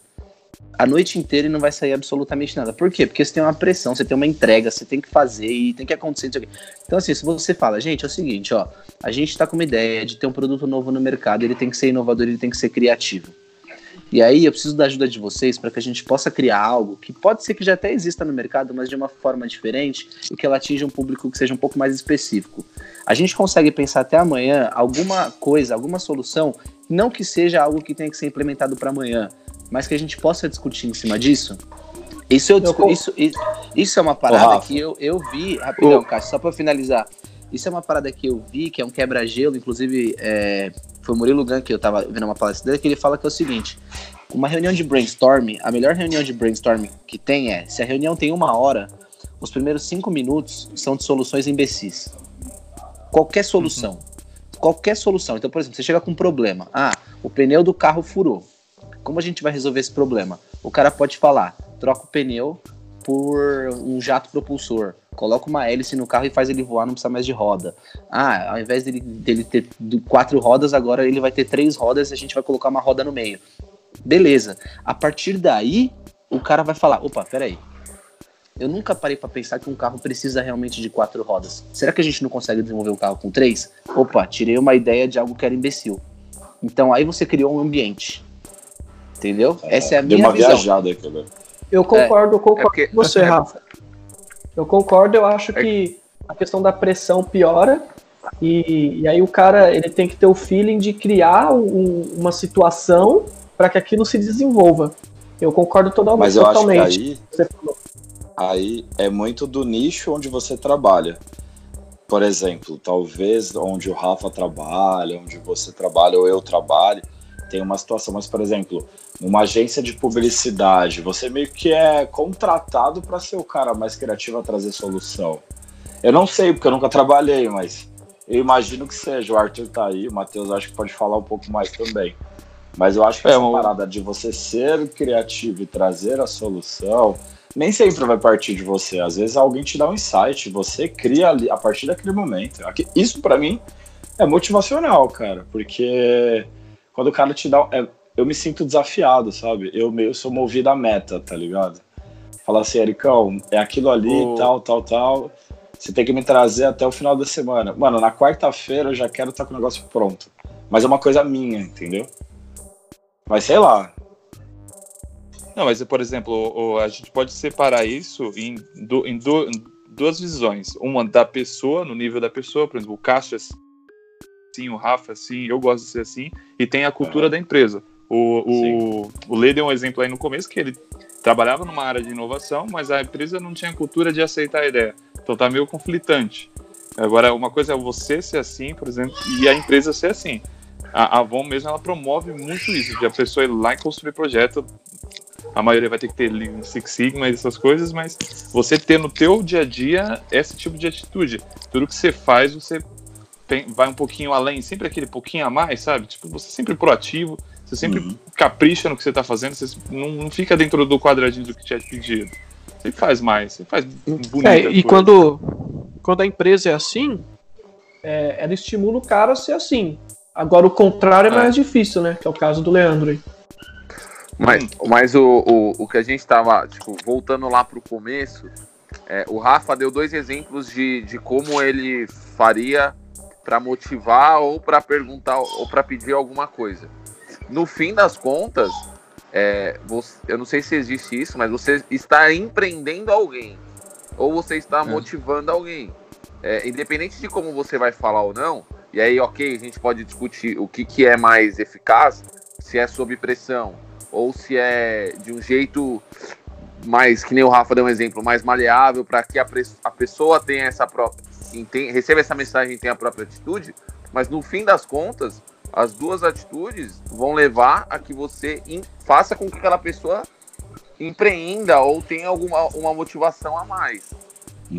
a noite inteira e não vai sair absolutamente nada. Por quê? Porque você tem uma pressão, você tem uma entrega, você tem que fazer e tem que acontecer. não sei o quê. Então, assim, se você fala, gente, é o seguinte, ó, a gente tá com uma ideia de ter um produto novo no mercado, ele tem que ser inovador, ele tem que ser criativo. E aí eu preciso da ajuda de vocês para que a gente possa criar algo que pode ser que já até exista no mercado, mas de uma forma diferente e que ela atinja um público que seja um pouco mais específico. A gente consegue pensar até amanhã alguma coisa, alguma solução, não que seja algo que tenha que ser implementado para amanhã, mas que a gente possa discutir em cima disso. Isso, eu, con- isso, isso, isso é uma parada que eu, eu vi, rapidão, Cássio, só para finalizar. Isso é uma parada que eu vi, que é um quebra-gelo, inclusive é, foi o Murilo Gun que eu tava vendo uma palestra dele, que ele fala que é o seguinte: uma reunião de brainstorm, a melhor reunião de brainstorm que tem é, se a reunião tem uma hora, os primeiros cinco minutos são de soluções imbecis. Qualquer solução. Qualquer solução. Então, por exemplo, você chega com um problema. Ah, o pneu do carro furou. Como a gente vai resolver esse problema? O cara pode falar, troca o pneu por um jato propulsor. Coloca uma hélice no carro e faz ele voar, não precisa mais de roda. Ah, ao invés dele, dele ter quatro rodas, agora ele vai ter três rodas e a gente vai colocar uma roda no meio. Beleza. A partir daí, o cara vai falar: opa, peraí. Eu nunca parei pra pensar que um carro precisa realmente de quatro rodas. Será que a gente não consegue desenvolver um carro com três? Opa, tirei uma ideia de algo que era imbecil. Então aí você criou um ambiente. Entendeu? Essa é a Deu minha uma visão. viajada aqui, velho. Eu concordo, eu concordo É porque- com você, Rafa. Eu concordo, eu acho que a questão da pressão piora e, e aí o cara ele tem que ter o feeling de criar um- uma situação para que aquilo se desenvolva. Eu concordo totalmente. Mas eu acho que totalmente. aí, aí é muito do nicho onde você trabalha. Por exemplo, talvez onde o Rafa trabalha, onde você trabalha ou eu trabalho, tem uma situação, mas por exemplo, numa agência de publicidade, você meio que é contratado para ser o cara mais criativo a trazer solução. Eu não sei, porque eu nunca trabalhei, mas eu imagino que seja. O Arthur tá aí, o Matheus acho que pode falar um pouco mais também. Mas eu acho que É, essa uma- parada de você ser criativo e trazer a solução nem sempre vai partir de você. Às vezes alguém te dá um insight, você cria ali a partir daquele momento. Isso pra mim é motivacional, cara, porque quando o cara te dá, é- eu me sinto desafiado, sabe? Eu meio sou movido à meta, tá ligado? Fala assim, Ericão, é aquilo ali, O- tal, tal, tal. Você tem que me trazer até o final da semana. Mano, na quarta-feira eu já quero estar com o negócio pronto. Mas é uma coisa minha, entendeu? Mas sei lá. Não, mas por exemplo, a gente pode separar isso em, em du- em duas visões. Uma da pessoa, no nível da pessoa, por exemplo, o Cássio é assim, o Rafa é assim, eu gosto de ser assim, e tem a cultura da empresa. O, o, o Lê deu um exemplo aí no começo que ele trabalhava numa área de inovação, mas a empresa não tinha cultura de aceitar a ideia. Então tá meio conflitante. Agora, uma coisa é você ser assim, por exemplo, e a empresa ser assim. A Avon mesmo, ela promove muito isso, de a pessoa ir lá e construir projeto. A maioria vai ter que ter Lean Six Sigma e essas coisas, mas você ter no teu dia a dia esse tipo de atitude. Tudo que você faz, você tem- vai um pouquinho além, sempre aquele pouquinho a mais, sabe? Tipo, você sempre proativo, você sempre Uhum. capricha no que você tá fazendo, você não, não fica dentro do quadradinho do que te é pedido. Você faz mais, você faz bonita É, e coisa. quando, quando a empresa é assim, é, ela estimula o cara a ser assim. Agora o contrário é É. mais difícil, né? Que é o caso do Leandro aí. Mas, mas o, o, o que a gente tava, tipo, voltando lá pro começo, é, o Rafa deu dois exemplos de, de como ele faria para motivar ou para perguntar ou para pedir alguma coisa. No fim das contas, é, você- eu não sei se existe isso, mas você está empreendendo alguém ou você está É. motivando alguém. é, independente de como você vai falar ou não, e aí, ok, a gente pode discutir o que, que é mais eficaz, se é sob pressão, ou se é de um jeito mais, que nem o Rafa deu um exemplo, mais maleável, para que a, a, pessoa tenha essa própria, receba essa mensagem e tenha a própria atitude, mas no fim das contas, as duas atitudes vão levar a que você faça com que aquela pessoa empreenda ou tenha alguma uma motivação a mais.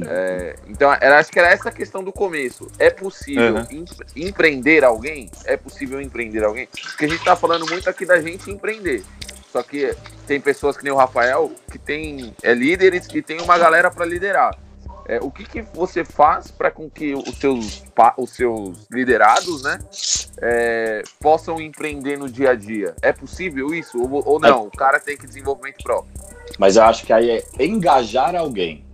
É, então, era, acho que era essa a questão do começo. É possível uhum. empreender alguém? É possível empreender alguém? Porque a gente está falando muito aqui da gente empreender. Só que tem pessoas que nem o Rafael, que tem é, líderes que tem uma galera para liderar. É, o que, que você faz para com que os seus, os seus liderados né, é, possam empreender no dia a dia? É possível isso? Ou, ou não? O cara tem que desenvolvimento próprio. Mas eu acho que aí é engajar alguém.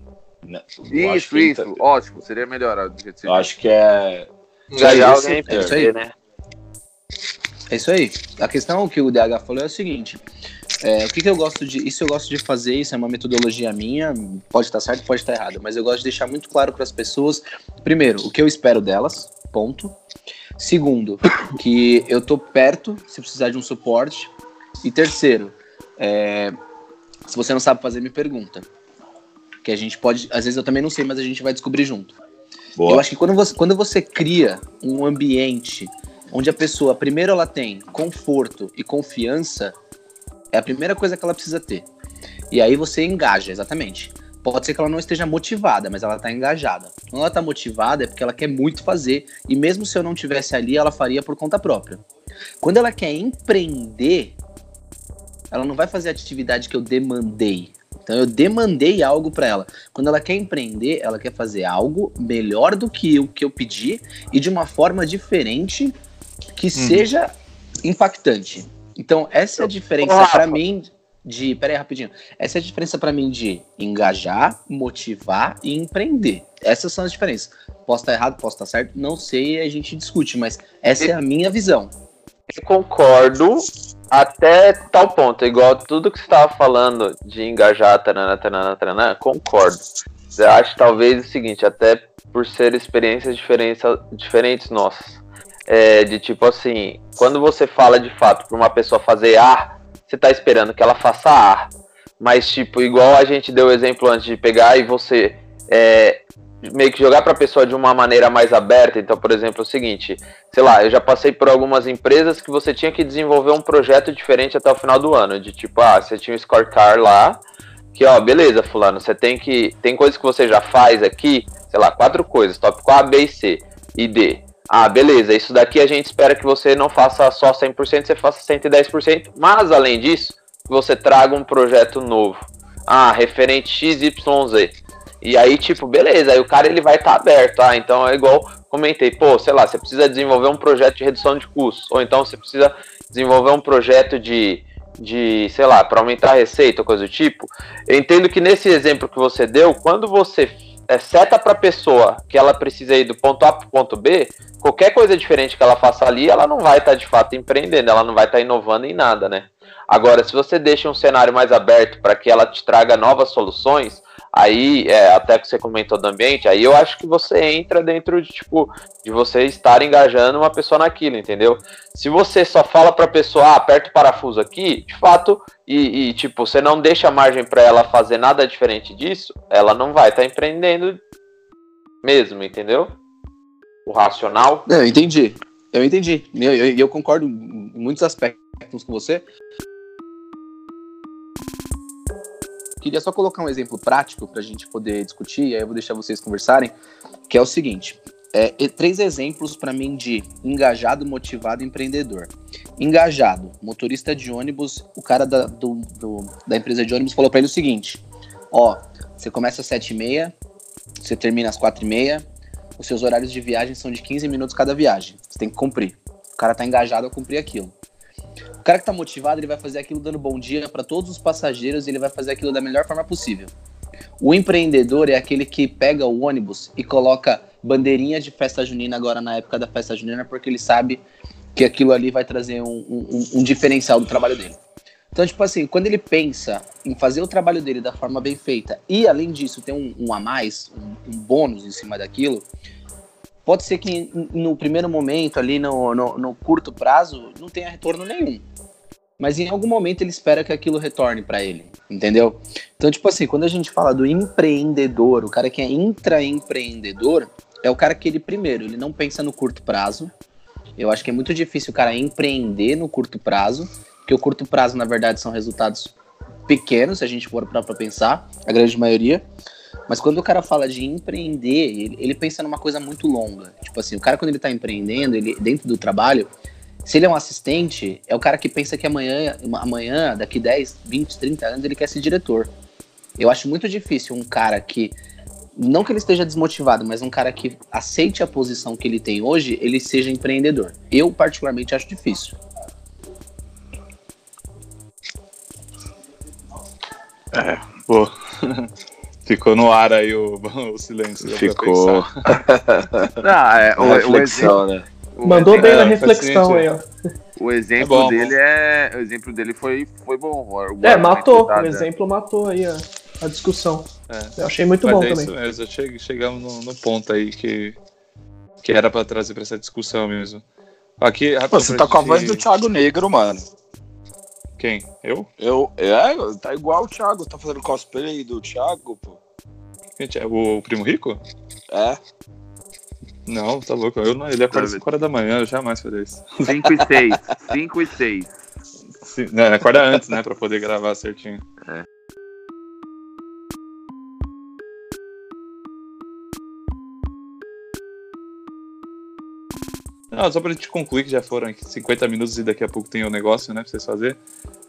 Né? Isso, isso. Entra... Ótimo, seria melhor. Eu acho que é. Engajar alguém é isso aí. né? É isso aí. A questão que o DH falou é o seguinte: é, o que, que, eu gosto de. Isso eu gosto de fazer, isso é uma metodologia minha, pode estar certo, pode estar errado, mas eu gosto de deixar muito claro para as pessoas, primeiro, o que eu espero delas, ponto. Segundo, que eu tô perto se precisar de um suporte. E terceiro, é, se você não sabe fazer, me pergunta. Que a gente pode. Às vezes eu também não sei, mas a gente vai descobrir junto. Boa. Eu acho que quando você, quando você cria um ambiente onde a pessoa, primeiro, ela tem conforto e confiança é a primeira coisa que ela precisa ter. E aí você engaja, exatamente. Pode ser que ela não esteja motivada, mas ela está engajada. Quando ela está motivada é porque ela quer muito fazer. E mesmo se eu não tivesse ali, ela faria por conta própria. Quando ela quer empreender, ela não vai fazer a atividade que eu demandei. Então eu demandei algo para ela. Quando ela quer empreender, ela quer fazer algo melhor do que o que eu pedi e de uma forma diferente que uhum. seja impactante. Então, essa é a diferença para mim de. Pera aí, rapidinho. Essa é a diferença para mim de engajar, motivar e empreender. Essas são as diferenças. Posso estar errado, posso estar certo, não sei, a gente discute, mas essa é a minha visão. Eu concordo até tal ponto. Igual tudo que você estava falando de engajar, taranã, taranã, taranã, concordo. Eu acho talvez o seguinte, até por ser experiências diferentes nossas é, de tipo assim, quando você fala de fato para uma pessoa fazer A, você tá esperando que ela faça A. Mas, tipo, igual a gente deu o exemplo antes de pegar e você é, meio que jogar para a pessoa de uma maneira mais aberta. Então, por exemplo, é o seguinte: sei lá, eu já passei por algumas empresas que você tinha que desenvolver um projeto diferente até o final do ano. De tipo, ah, você tinha um scorecard lá, que ó, beleza, Fulano, você tem que. Tem coisas que você já faz aqui, sei lá, quatro coisas, tópico A, B e C e D. Ah, beleza, isso daqui a gente espera que você não faça só 100%, você faça 110%, mas além disso, você traga um projeto novo. Ah, referente XYZ. E aí, tipo, beleza, aí o cara ele vai estar tá aberto, ah, então é igual comentei, pô, sei lá, você precisa desenvolver um projeto de redução de custos, ou então você precisa desenvolver um projeto de, de sei lá, para aumentar a receita, coisa do tipo. Eu entendo que nesse exemplo que você deu, quando você é, seta para a pessoa que ela precisa ir do ponto A para o ponto B, qualquer coisa diferente que ela faça ali, ela não vai estar tá, de fato empreendendo, ela não vai estar tá inovando em nada, né? Agora, se você deixa um cenário mais aberto para que ela te traga novas soluções, aí, é, até que você comentou do ambiente, aí eu acho que você entra dentro de, tipo, de você estar engajando uma pessoa naquilo, entendeu? Se você só fala para a pessoa, ah, aperta o parafuso aqui, de fato, e, e tipo, você não deixa margem para ela fazer nada diferente disso, ela não vai estar tá empreendendo mesmo, entendeu? O racional. Eu entendi. Eu entendi. Eu, eu, eu, concordo em muitos aspectos com você. Queria só colocar um exemplo prático para a gente poder discutir, e aí eu vou deixar vocês conversarem, que é o seguinte. É, três exemplos para mim de engajado, motivado empreendedor. Engajado, motorista de ônibus, o cara da, do, do, da empresa de ônibus falou para ele o seguinte: Ó, você começa às 7h30, você termina às 4h30, os seus horários de viagem são de 15 minutos cada viagem. Você tem que cumprir. O cara tá engajado a cumprir aquilo. O cara que tá motivado, ele vai fazer aquilo dando bom dia para todos os passageiros e ele vai fazer aquilo da melhor forma possível. O empreendedor é aquele que pega o ônibus e coloca bandeirinha de festa junina agora na época da festa junina, porque ele sabe que aquilo ali vai trazer um, um, um diferencial do trabalho dele. Então, tipo assim, quando ele pensa em fazer o trabalho dele da forma bem feita e, além disso, ter um, um a mais, um, um, bônus em cima daquilo, pode ser que no primeiro momento, ali no, no, no curto prazo, não tenha retorno nenhum. Mas em algum momento ele espera que aquilo retorne para ele, entendeu? Então, tipo assim, quando a gente fala do empreendedor, o cara que é intraempreendedor, é o cara que ele, primeiro, ele não pensa no curto prazo. Eu acho que é muito difícil o cara empreender no curto prazo porque o curto prazo, na verdade, são resultados pequenos, se a gente for para pensar, a grande maioria. Mas quando o cara fala de empreender, ele, ele, pensa numa coisa muito longa. Tipo assim, o cara quando ele tá empreendendo, ele dentro do trabalho, se ele é um assistente, é o cara que pensa que amanhã, amanhã, daqui 10, 20, 30 anos, ele quer ser diretor. Eu acho muito difícil um cara que não que ele esteja desmotivado, mas um cara que aceite a posição que ele tem hoje, ele seja empreendedor. Eu particularmente acho difícil. É, pô. Ficou no ar aí o, o silêncio. Ficou. Não, é, o, reflexão, o exemplo, né? Mandou bem na reflexão aí, ó. O exemplo é bom, dele é. O exemplo dele foi, foi bom. O é, matou. O exemplo matou aí a, a discussão. É. Eu achei muito Mas bom é também. Isso mesmo, cheguei, chegamos no, no, ponto aí que, que era pra trazer pra essa discussão mesmo. Aqui, Pô, você tá com a voz do Thiago Negro, mano. Quem? Eu? Eu. É, tá igual o Thiago. Tá fazendo cosplay do Thiago, pô. O Primo Rico? É. Não, tá louco. Eu não, ele acorda 5 horas da manhã, eu jamais faria isso. 5 e 6. 5 e 6. Não, acorda antes, né? Pra poder gravar certinho. É. Não, só pra gente concluir, que já foram 50 minutos e daqui a pouco tem o um negócio, né, pra vocês fazerem.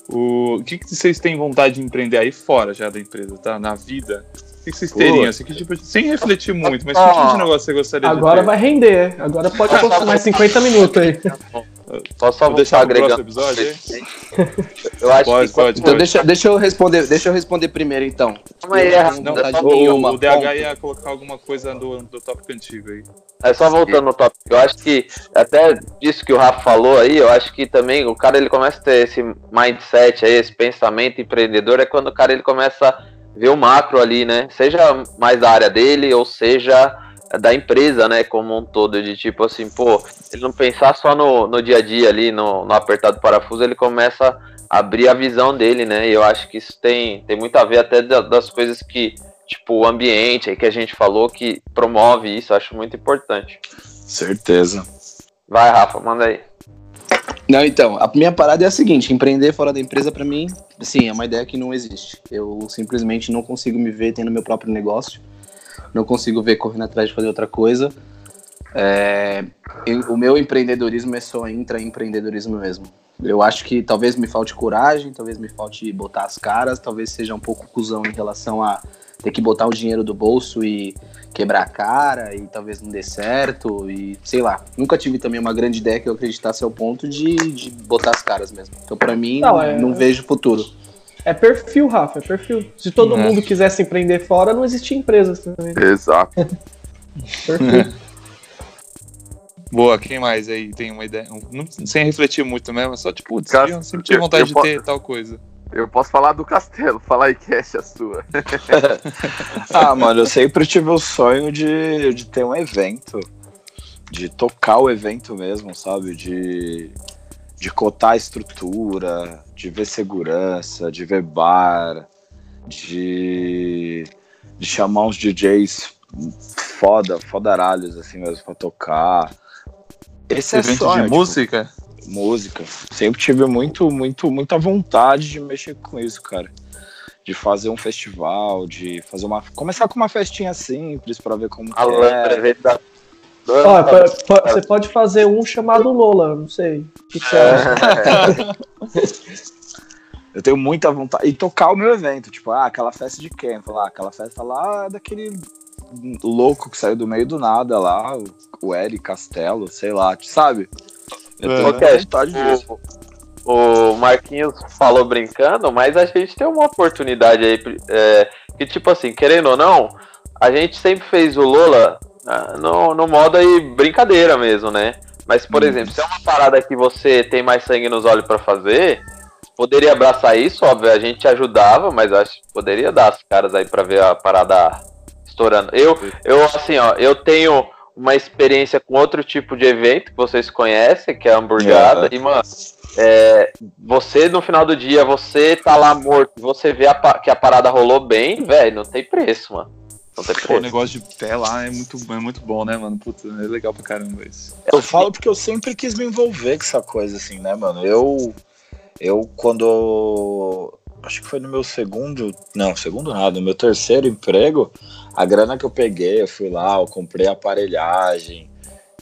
O, o que, que vocês têm vontade de empreender aí fora já da empresa, tá? Na vida? O que, vocês teriam? Assim, que, tipo, sem refletir muito, mas que tipo de negócio você gostaria Agora de vai render. Agora pode postar mais 50 minutos aí. Posso só deixar agregando. episódio aí? Eu acho pode, que... pode, então pode. Deixa, deixa eu responder, deixa eu responder primeiro então. Calma aí, é, não, o, o, DH ia colocar alguma coisa do, do tópico antigo aí. É só voltando no tópico, eu acho que até disso que o Rafa falou aí, eu acho que também o cara ele começa a ter esse mindset aí, esse pensamento empreendedor é quando o cara ele começa a ver o macro ali, né? Seja mais da área dele ou seja da empresa, né, como um todo, de tipo assim, pô, ele não pensar só no, no dia a dia ali, no, no apertado parafuso, ele começa a abrir a visão dele, né, e eu acho que isso tem, tem muito a ver até das coisas que, tipo, o ambiente aí que a gente falou que promove isso, eu acho muito importante. Certeza. Vai, Rafa, manda aí. Não, então, a minha parada é a seguinte: empreender fora da empresa, para mim, sim, é uma ideia que não existe. Eu simplesmente não consigo me ver tendo meu próprio negócio não consigo ver correndo atrás de fazer outra coisa. É, o meu empreendedorismo é só intraempreendedorismo mesmo. Eu acho que talvez me falte coragem, talvez me falte botar as caras, talvez seja um pouco cuzão em relação a ter que botar o dinheiro do bolso e quebrar a cara e talvez não dê certo e sei lá. Nunca tive também uma grande ideia que eu acreditasse ao ponto de, de botar as caras mesmo. Então para mim não, é... não vejo futuro. É perfil, Rafa, é perfil. Se todo é. mundo quisesse empreender fora, não existia empresas também. Exato. perfil. Boa, quem mais aí tem uma ideia? Não, sem refletir muito mesmo, só tipo, Cast... sempre tinha vontade eu, eu de ter tal coisa. Eu posso falar do castelo, falar aí, Cash, a sua. ah, mano, eu sempre tive o sonho de, de ter um evento. De tocar o evento mesmo, sabe? De de cotar a estrutura, de ver segurança, de ver bar, de, de chamar uns DJs foda, fodaralhos assim mesmo pra tocar. Esse é só de tipo, música? Música. Sempre tive muito, muito, muita vontade de mexer com isso, cara. De fazer um festival, de fazer uma. Começar com uma festinha simples para ver como. A é. da Ó, você pode fazer um chamado Lola, não sei. O que, você acha? Eu tenho muita vontade. E tocar o meu evento, tipo, ah, aquela festa de quem? Falar, ah, aquela festa lá daquele louco que saiu do meio do nada lá, o, Eric Castelo, sei lá, sabe? Eu tenho okay. vontade disso. O, o Marquinhos falou brincando, mas a gente tem uma oportunidade aí, é, que tipo assim, querendo ou não, a gente sempre fez o Lola ah, no, no modo aí brincadeira mesmo, né? Mas, por hum. exemplo, se é uma parada que você tem mais sangue nos olhos para fazer, poderia abraçar isso, óbvio, a gente ajudava, mas eu acho que poderia dar as caras aí pra ver a parada estourando. Eu, eu assim, ó, eu tenho uma experiência com outro tipo de evento que vocês conhecem, que é a hamburgada, É. e, mano, é, você no final do dia, você tá lá morto, você vê a que a parada rolou bem, velho, não tem preço, mano. Não tem Pô, o preço. negócio de pé lá é muito, é muito bom, né, mano? Puta, é legal pra caramba isso. Eu falo porque eu sempre quis me envolver com essa coisa, assim, né, mano? Eu, eu quando. Acho que foi no meu segundo. Não, segundo nada, no meu terceiro emprego, a grana que eu peguei, eu fui lá, eu comprei aparelhagem,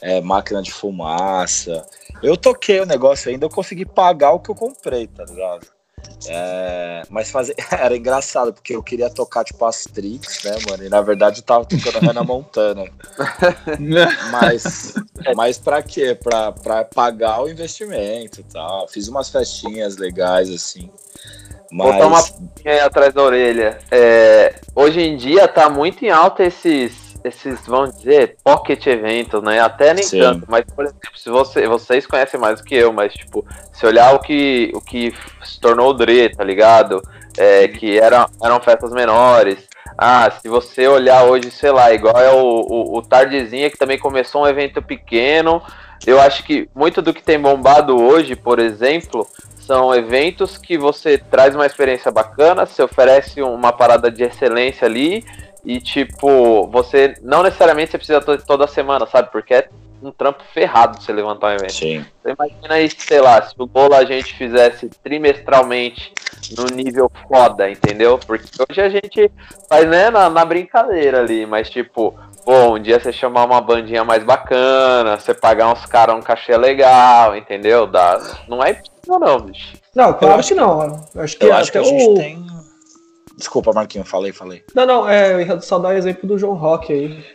é, máquina de fumaça. Eu toquei o negócio ainda, eu consegui pagar o que eu comprei, tá ligado? É, mas fazer, era engraçado, porque eu queria tocar tipo Astrix, né, mano? E na verdade eu tava tocando Hannah Montana. Mas, mas pra quê? Pra, pra pagar o investimento e tal. Fiz umas festinhas legais, assim. Botar uma Mas. aí atrás da orelha. É, hoje em dia tá muito em alta esses, esses, vamos dizer, pocket eventos, né? Até nem Sim. tanto, mas por exemplo, se você, vocês conhecem mais do que eu, mas tipo, se olhar o que, o que se tornou o Dre, tá ligado? É, que era, eram festas menores. Ah, se você olhar hoje, sei lá, igual é o, o, o Tardezinha, que também começou um evento pequeno. Eu acho que muito do que tem bombado hoje, por exemplo, são eventos que você traz uma experiência bacana, você oferece uma parada de excelência ali e, tipo, você não necessariamente você precisa to- toda semana, sabe? Porque é um trampo ferrado você levantar um evento. Sim. Você imagina aí, sei lá, se o bolo a gente fizesse trimestralmente no nível foda, entendeu? Porque hoje a gente faz, né, na, na brincadeira ali, mas tipo, pô, um dia você chamar uma bandinha mais bacana, você pagar uns caras um cachê legal, entendeu? Dá, não é impossível não, bicho. Não, claro acho que não. Eu acho que Eu acho que até a gente o. tem. Desculpa, Marquinho, falei, falei. Não, não, é, eu ia só dar o exemplo do João Rock aí.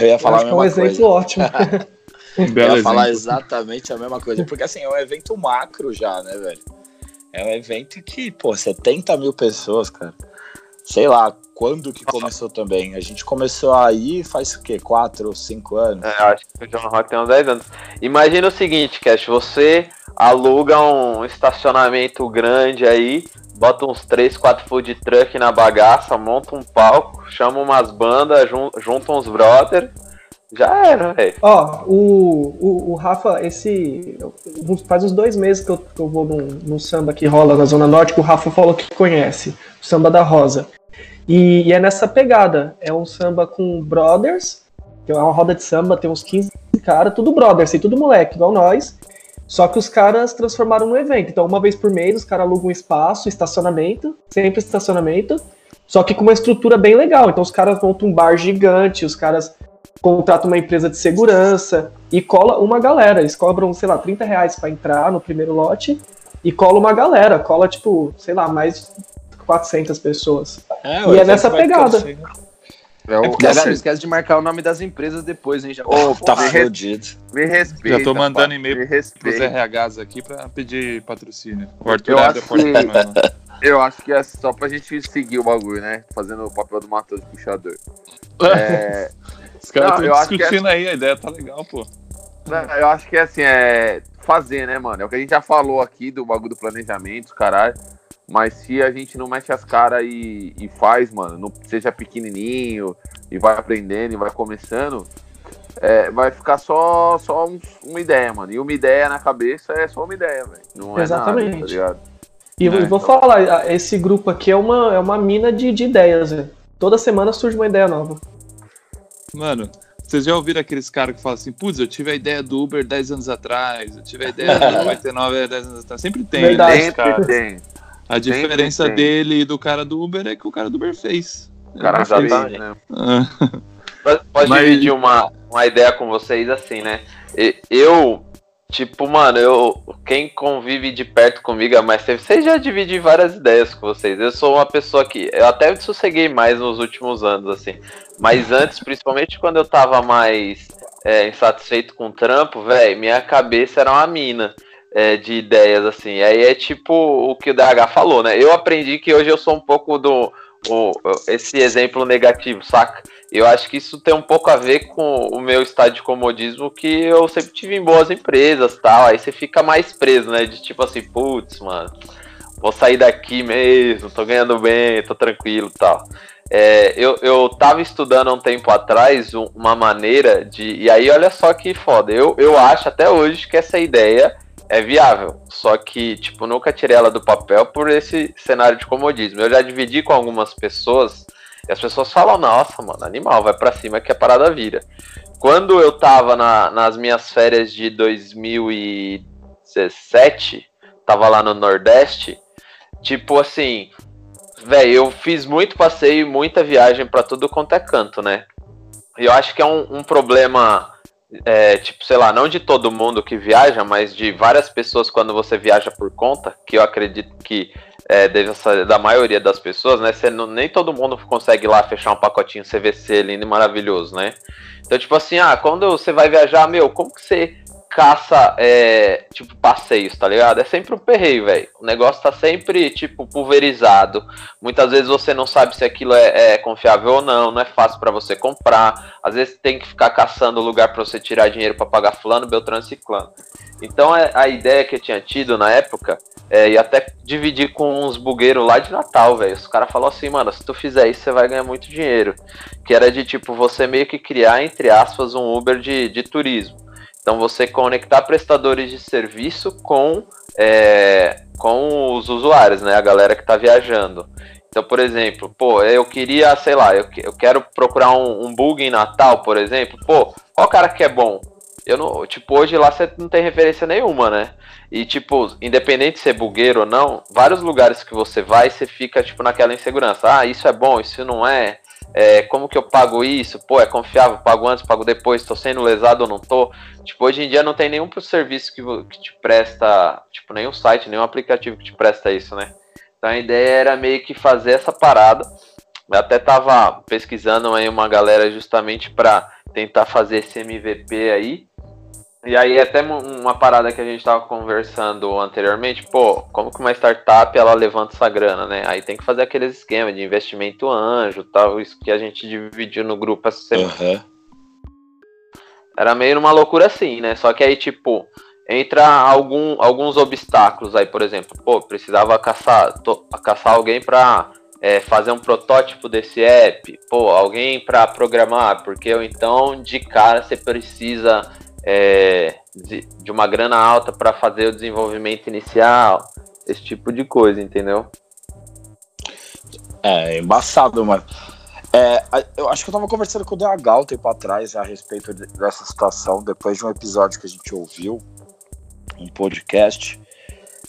Eu ia Eu falar acho a que é um mesma exemplo coisa. ótimo. Um Eu belo ia falar exatamente a mesma coisa. Porque assim, é um evento macro já, né, velho? É um evento que, pô, 70 mil pessoas, cara. Sei lá, quando que começou também? A gente começou aí faz o quê? 4 ou 5 anos? É, eu acho que o John Rock tem uns 10 anos. Imagina o seguinte, Cash, você aluga um estacionamento grande aí, bota uns 3, 4 food truck na bagaça, monta um palco, chama umas bandas, jun- junta uns brother, já era, velho. Ó, o, o, o Rafa, esse. Faz uns dois meses que eu, que eu vou num, num samba que rola na Zona Norte, que o Rafa falou que conhece. O samba da Rosa. E, e é nessa pegada. É um samba com brothers, é uma roda de samba, tem uns 15 caras, tudo brothers, assim, tudo moleque, igual nós. Só que os caras transformaram no evento. Então, uma vez por mês, os caras alugam um espaço, estacionamento, sempre estacionamento, só que com uma estrutura bem legal. Então, os caras montam um bar gigante, os caras contrata uma empresa de segurança e cola uma galera. Eles cobram, sei lá, 30 reais pra entrar no primeiro lote e cola uma galera. Cola, tipo, sei lá, mais de 400 pessoas. É, E é nessa pegada. É o- É porque Galera, assim- esquece de marcar o nome das empresas depois, hein? Já Ô, Tá fudido. me respeita. Já tô mandando e-mail Pros. RHs aqui pra pedir patrocínio. O Arthur Eu acho porta que- né? Eu acho que é só pra gente seguir o bagulho, né? Fazendo o papel do Matheus puxador. É, Os caras estão que discutindo aí, a ideia tá legal, pô. Não, Eu acho que é assim, é fazer, né, mano? É o que a gente já falou aqui do bagulho do planejamento, caralho. Mas se a gente não mexe as caras e, e faz, mano, não seja pequenininho e vai aprendendo e vai começando, é, vai ficar só, só um- uma ideia, mano. E uma ideia na cabeça é só uma ideia, velho. Não é nada, Exatamente. tá ligado? E eu É, vou falar, esse grupo aqui é uma, é uma mina de, de ideias, velho. Toda semana surge uma ideia nova. Mano, vocês já ouviram aqueles caras que falam assim, putz, eu tive a ideia do Uber 10 anos atrás, eu tive a ideia do 99 10 anos atrás. Sempre tem, Verdade. né, Sempre cara. tem. A diferença tem. dele e do cara do Uber é que o cara do Uber fez. O cara sabe, né? Ah, Pode, Mas- dividir uma, uma ideia com vocês assim, né? Eu, tipo, mano, eu quem convive de perto comigo há mais tempo, vocês já dividi várias ideias com vocês. Eu sou uma pessoa que eu até sosseguei mais nos últimos anos, assim. Mas antes, principalmente quando eu tava mais é, insatisfeito com o trampo, velho, minha cabeça era uma mina. É, de ideias, assim. Aí é tipo o que o DH falou, né? Eu aprendi que hoje eu sou um pouco do o, esse exemplo negativo, saca? Eu acho que isso tem um pouco a ver com o meu estado de comodismo, que eu sempre tive em boas empresas tal. Aí você fica mais preso, né? De tipo assim, putz, mano, vou sair daqui mesmo, tô ganhando bem, tô tranquilo tal. É, eu, eu tava estudando um tempo atrás uma maneira de. E aí, olha só que foda. Eu, eu acho até hoje que essa ideia é viável. Só que, tipo, nunca tirei ela do papel por esse cenário de comodismo. Eu já dividi com algumas pessoas e as pessoas falam: nossa, mano, animal, vai para cima que a parada vira. Quando eu tava na, nas minhas férias de 2017, tava lá no Nordeste, tipo assim, velho, eu fiz muito passeio, muita viagem para tudo quanto é canto, né? E eu acho que é um, um problema, é, tipo, sei lá, não de todo mundo que viaja, mas de várias pessoas quando você viaja por conta, que eu acredito que é, da maioria das pessoas, né? Você não, nem todo mundo consegue lá fechar um pacotinho CVC lindo e maravilhoso, né? Então, tipo assim, ah, quando você vai viajar, meu, como que você caça, é, tipo, passeios, tá ligado? É sempre um perreio, velho. O negócio tá sempre, tipo, pulverizado. Muitas vezes você não sabe se aquilo é, é confiável ou não, não é fácil para você comprar. Às vezes tem que ficar caçando lugar para você tirar dinheiro para pagar fulano, beltrano, ciclano. Então é, a ideia que eu tinha tido na época, é, e até dividir com uns bugueiros lá de Natal, velho. Os caras falaram assim, mano, se tu fizer isso, você vai ganhar muito dinheiro. Que era de, tipo, você meio que criar, entre aspas, um Uber de, de turismo. Então você conectar prestadores de serviço com, é, com os usuários, né? A galera que está viajando. Então, por exemplo, pô, eu queria, sei lá, eu, eu quero procurar um, um bug em Natal, por exemplo. Pô, qual cara que é bom? Eu não, tipo, hoje lá você não tem referência nenhuma, né? E, tipo, independente de ser bugueiro ou não, vários lugares que você vai, você fica, tipo, naquela insegurança. Ah, isso é bom, isso não é. É, como que eu pago isso? Pô, é confiável? Pago antes, pago depois? Tô sendo lesado ou não tô? Tipo, hoje em dia não tem nenhum serviço que, que te presta, tipo, nenhum site, nenhum aplicativo que te presta isso, né? Então a ideia era meio que fazer essa parada. Eu até tava pesquisando aí uma galera justamente para tentar fazer esse MVP aí. E aí até uma parada que a gente tava conversando anteriormente, pô, como que uma startup ela levanta essa grana, né? Aí tem que fazer aqueles esquemas de investimento anjo, tal, isso que a gente dividiu no grupo essa semana. Uhum. Era meio numa loucura assim, né? Só que aí, tipo, entra algum, alguns obstáculos aí, por exemplo, pô, precisava caçar, to, caçar alguém para é, fazer um protótipo desse app, pô, alguém para programar, porque então de cara você precisa é, de, de uma grana alta para fazer o desenvolvimento inicial, esse tipo de coisa, entendeu? É, embaçado, mas. É, eu acho que eu tava conversando com o DH um tempo atrás a respeito dessa situação, depois de um episódio que a gente ouviu, um podcast,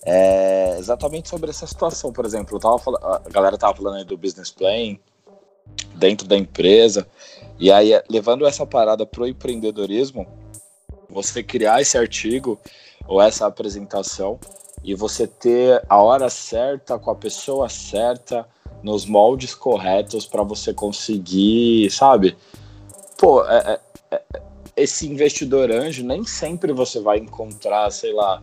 é, exatamente sobre essa situação, por exemplo. Eu tava falando, a galera tava falando aí do business plan dentro da empresa, e aí levando essa parada pro empreendedorismo, você criar esse artigo ou essa apresentação e você ter a hora certa com a pessoa certa nos moldes corretos para você conseguir, sabe? Pô, é, é, é, esse investidor anjo nem sempre você vai encontrar, sei lá,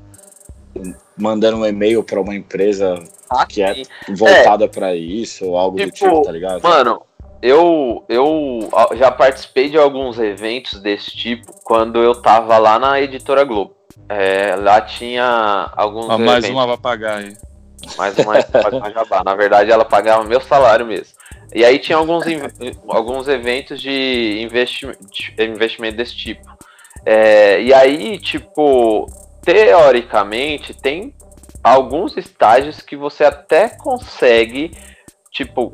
mandando um e-mail para uma empresa ah, que é voltada é. para isso ou algo tipo, do tipo, tá ligado? Mano, eu, eu já participei de alguns eventos desse tipo quando eu tava lá na Editora Globo. É, lá tinha alguns. Ah, mais uma vai pagar aí. Mais uma, mais uma jabá. Na verdade, ela pagava meu salário mesmo. E aí tinha alguns, alguns eventos de investimento, de investimento desse tipo. É, e aí, tipo, teoricamente, tem alguns estágios que você até consegue, tipo,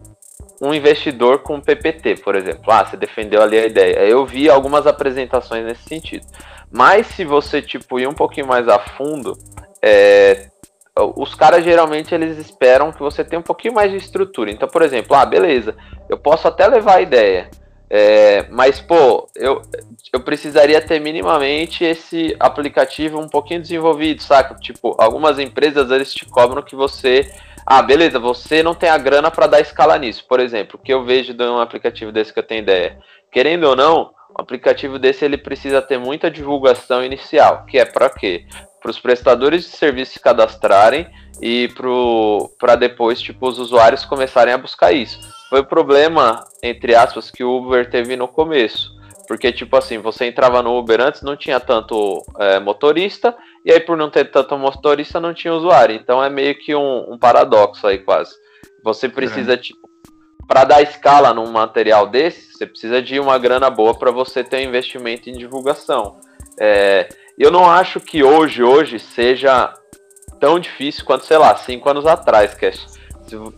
um investidor com PPT, por exemplo. Ah, você defendeu ali a ideia. Eu vi algumas apresentações nesse sentido. Mas se você tipo ir um pouquinho mais a fundo, é, os caras geralmente eles esperam que você tenha um pouquinho mais de estrutura. Então, por exemplo, ah, beleza, eu posso até levar a ideia, é, mas pô, eu, eu precisaria ter minimamente esse aplicativo um pouquinho desenvolvido, saca? Tipo, algumas empresas eles te cobram que você ah, beleza, você não tem a grana para dar escala nisso. Por exemplo, o que eu vejo de um aplicativo desse que eu tenho ideia. Querendo ou não, um aplicativo desse ele precisa ter muita divulgação inicial, que é para quê? Para os prestadores de serviços se cadastrarem e para depois tipo os usuários começarem a buscar isso. foi o problema, entre aspas, que o Uber teve no começo. Porque, tipo assim, você entrava no Uber antes, não tinha tanto é, motorista, e aí por não ter tanto motorista, não tinha usuário. Então é meio que um, um paradoxo aí, quase. Você precisa, é. tipo, para dar escala num material desse, você precisa de uma grana boa para você ter um investimento em divulgação. É, eu não acho que hoje, hoje, seja tão difícil quanto, sei lá, cinco anos atrás, que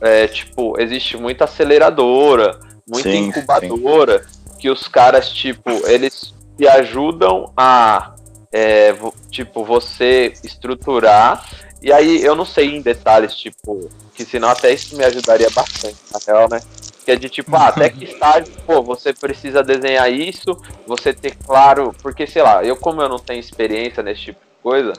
é, tipo, existe muita aceleradora, muita sim, incubadora, sim. Que os caras, tipo, eles te ajudam a, é, tipo, você estruturar, e aí eu não sei em detalhes, tipo, que senão até isso me ajudaria bastante, na real, né? Que é de tipo, ah, até que estágio, pô, você precisa desenhar isso, você ter claro, porque sei lá, eu como eu não tenho experiência nesse tipo de coisa,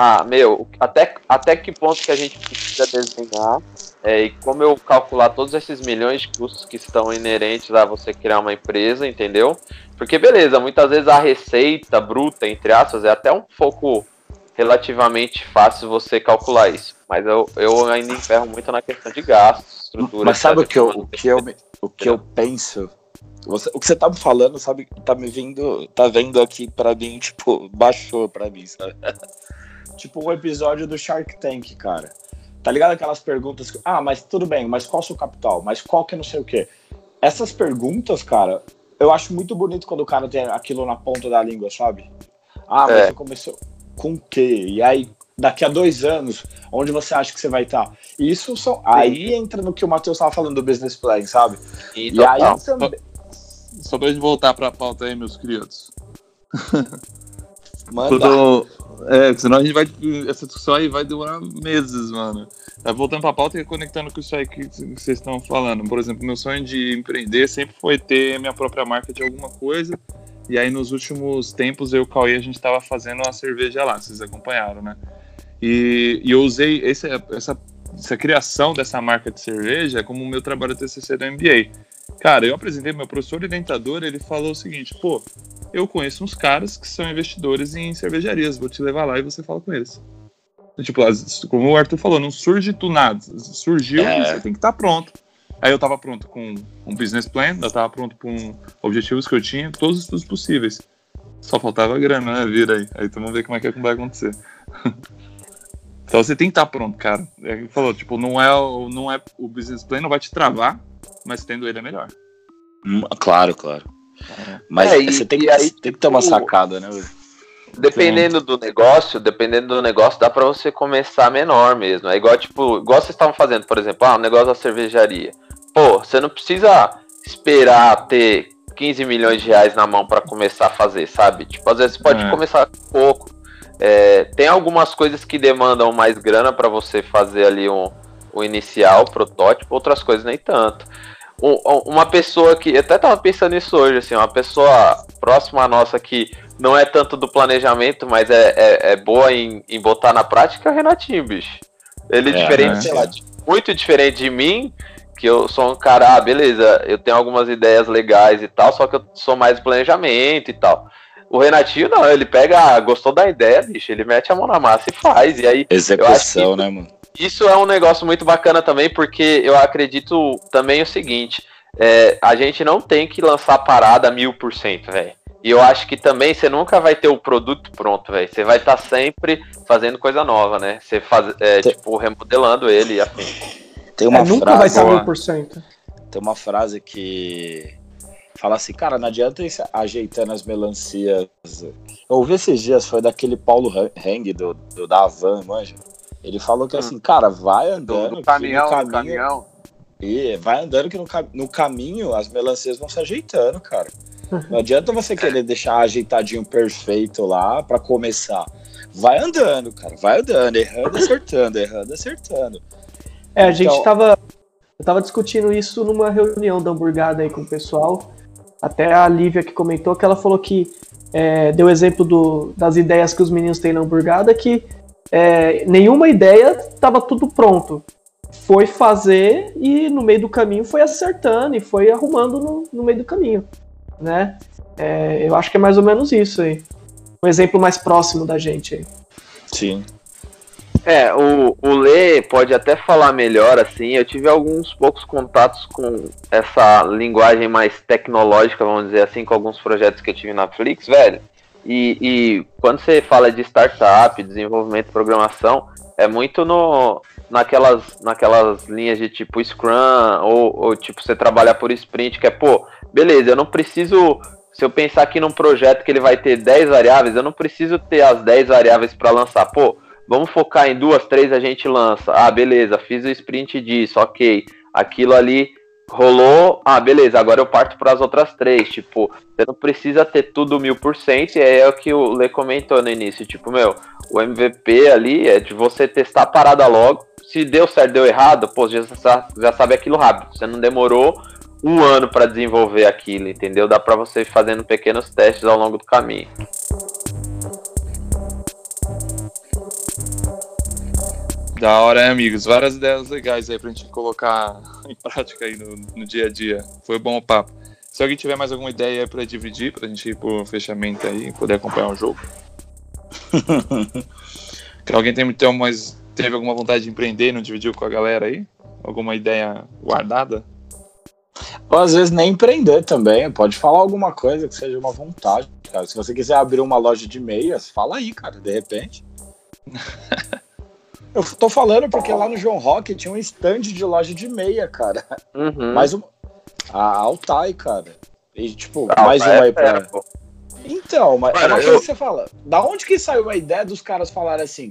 ah, meu, até, até que ponto que a gente precisa desenhar é, e como eu calcular todos esses milhões de custos que estão inerentes a você criar uma empresa, entendeu? Porque beleza, muitas vezes a receita bruta, entre aspas, é até um pouco relativamente fácil você calcular isso. Mas eu, eu ainda enferro muito na questão de gastos, estrutura. Mas sabe o que, eu, o, que eu, o que eu penso? Você, o que você tá me falando, sabe, tá me vindo, tá vendo aqui pra mim, tipo, baixou pra mim, sabe? Tipo um episódio do Shark Tank, cara. Tá ligado aquelas perguntas que, ah, mas tudo bem, mas qual o seu capital? Mas qual que é não sei o quê? Essas perguntas, cara, eu acho muito bonito quando o cara tem aquilo na ponta da língua, sabe? Ah, mas é. você começou com o quê? E aí, daqui a dois anos, onde você acha que você vai estar? Isso são, aí entra no que o Matheus estava falando do business plan, sabe? E, e aí também. Só, só pra gente voltar pra pauta aí, meus queridos. Manda. Tudo, é, senão a gente vai. Essa discussão aí vai demorar meses, mano. Tá voltando pra pauta e conectando com isso aí que vocês estão falando. Por exemplo, meu sonho de empreender sempre foi ter minha própria marca de alguma coisa e aí, nos últimos tempos, eu e o Cauê, a gente estava fazendo uma cerveja lá, vocês acompanharam, né? E, e eu usei esse, essa, essa criação dessa marca de cerveja como meu trabalho TCC do MBA. Cara, eu apresentei meu professor orientador, ele falou o seguinte, pô, eu conheço uns caras que são investidores em cervejarias, vou te levar lá e você fala com eles. Tipo, como o Arthur falou, não surge do nada, surgiu é. e você tem que estar tá pronto. Aí eu tava pronto com um business plan, eu tava pronto com objetivos que eu tinha, todos os estudos possíveis. Só faltava grana, né? Vira aí. Aí então vamos ver como é que vai acontecer. então você tem que estar tá pronto, cara. É que falou, tipo, não é, não é o business plan não vai te travar, mas tendo ele é melhor. Hum, claro, claro. É. Mas é, você tem, que, aí, tem que ter uma sacada, né? Dependendo do negócio, dependendo do negócio, dá para você começar menor mesmo. É igual, tipo, igual vocês estavam fazendo, por exemplo, ah, o negócio da cervejaria. Pô, você não precisa esperar ter 15 milhões de reais na mão para começar a fazer, sabe? Tipo, às vezes você pode é. começar com pouco. É, tem algumas coisas que demandam mais grana para você fazer ali um, um inicial, protótipo, outras coisas nem tanto. Um, uma pessoa que, até tava pensando nisso hoje, assim, uma pessoa próxima à nossa que não é tanto do planejamento, mas é, é, é boa em, em botar na prática, é o Renatinho, bicho. Ele é, diferente, né? muito diferente de mim, que eu sou um cara, ah, beleza, eu tenho algumas ideias legais e tal, só que eu sou mais planejamento e tal. O Renatinho não, ele pega, ah, gostou da ideia, bicho, ele mete a mão na massa e faz. E aí, Execução, né, mano? Isso é um negócio muito bacana também, porque eu acredito também o seguinte: é, a gente não tem que lançar parada mil por cento, velho. E eu acho que também você nunca vai ter o produto pronto, velho. Você vai estar tá sempre fazendo coisa nova, né? Você faz, é, tipo, remodelando ele e afim. Tem uma é, nunca frase, vai estar 100%. Tem uma frase que fala assim, cara, não adianta ir ajeitando as melancias. Eu ouvi esses dias, foi daquele Paulo Heng, do, do da Havan, manja. Ele falou que hum. assim, cara, vai andando. Do, do caminhão, caminho, caminhão. E vai andando que no, no caminho as melancias vão se ajeitando, cara. Não adianta você querer deixar ajeitadinho perfeito lá para começar. Vai andando, cara, vai andando, errando, acertando, errando, acertando. É, a gente então... tava, eu tava discutindo isso numa reunião da hamburgada aí com o pessoal. Até a Lívia que comentou que ela falou que é, deu exemplo do, das ideias que os meninos têm na hamburgada, que é, nenhuma ideia estava tudo pronto. Foi fazer e no meio do caminho foi acertando e foi arrumando no, no meio do caminho, né? É, eu acho que é mais ou menos isso aí. Um exemplo mais próximo da gente aí. Sim. É, o, o Lê pode até falar melhor, assim. Eu tive alguns poucos contatos com essa linguagem mais tecnológica, vamos dizer assim, com alguns projetos que eu tive na Flix, velho. E, e quando você fala de startup, desenvolvimento, programação, é muito no, naquelas, naquelas linhas de tipo Scrum, ou, ou tipo você trabalhar por sprint, que é, pô, beleza, eu não preciso se eu pensar aqui num projeto que ele vai ter 10 variáveis, eu não preciso ter as 10 variáveis para lançar. Pô, vamos focar em duas, três a gente lança. Ah, beleza, fiz o sprint disso, ok. Aquilo ali rolou, ah, beleza, agora eu parto para as outras três. Tipo, você não precisa ter tudo mil por cento, e é o que o Lê comentou no início. Tipo, meu, o MVP ali é de você testar a parada logo. Se deu certo, deu errado, pô, já, já sabe aquilo rápido. Você não demorou um ano para desenvolver aquilo, entendeu? Dá para você ir fazendo pequenos testes ao longo do caminho. Da hora, hein, amigos? Várias ideias legais aí pra gente colocar em prática aí no, no dia a dia. Foi bom o papo. Se alguém tiver mais alguma ideia pra dividir, pra gente ir pro fechamento aí, poder acompanhar o jogo. que alguém tem, tem mais, teve alguma vontade de empreender e não dividiu com a galera aí? Alguma ideia guardada? Ou às vezes nem empreender também. Pode falar alguma coisa que seja uma vontade, cara. Se você quiser abrir uma loja de meias, fala aí, cara, de repente. Eu tô falando porque lá no João Rock tinha um stand de loja de meia, cara. Uhum. Mais um. A Altai, cara. E, tipo, Ah, mais uma aí é, pra. é, pô. Então, mas é uma coisa eu- que você fala. Da onde que saiu a ideia dos caras falarem assim?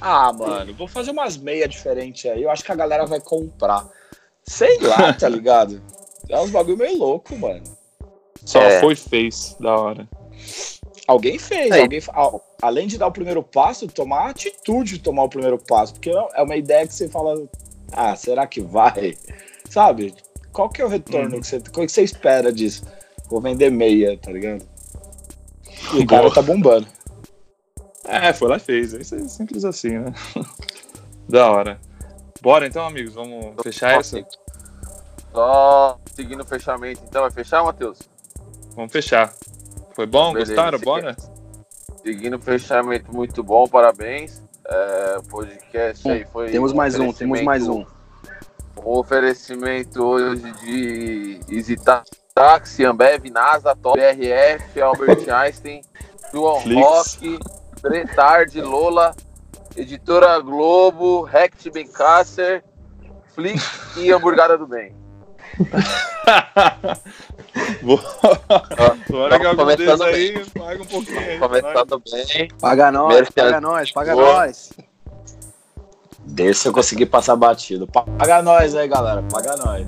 Ah, mano, vou fazer umas meias diferentes aí. Eu acho que a galera vai comprar. Sei lá, tá ligado? É uns bagulho meio louco, mano. Só É. foi fez, da hora. Alguém fez, É. alguém, a- além de dar o primeiro passo, tomar a atitude de tomar o primeiro passo, porque é uma ideia que você fala, ah, será que vai? Sabe? Qual que é o retorno que você, qual que você espera disso? Vou vender meia, tá ligado? E o cara tá bombando. É, foi lá e fez. Isso é simples assim, né? da hora. Bora então, amigos, vamos fechar essa? Só seguindo o fechamento, então. Vai fechar, Matheus? Vamos fechar. Foi bom? Beleza, Gostaram? Bora? Seguindo o fechamento, muito bom, parabéns. É, podcast aí foi. Temos mais um, temos mais um. Um oferecimento hoje de Easy Taxi, Ambev, NASA, Top, BRF, Albert Einstein, João. Rock, Bretard, Lola, Editora Globo, Rect Bencasser, Flix e Hamburgada do Bem. Boa. Bora começando aí paga um pouquinho aí. vai. Começando bem. Paga nós, Merchan. paga nós, paga Boa. nós. Desse eu consegui passar batido. Paga nós aí, galera. Paga nós.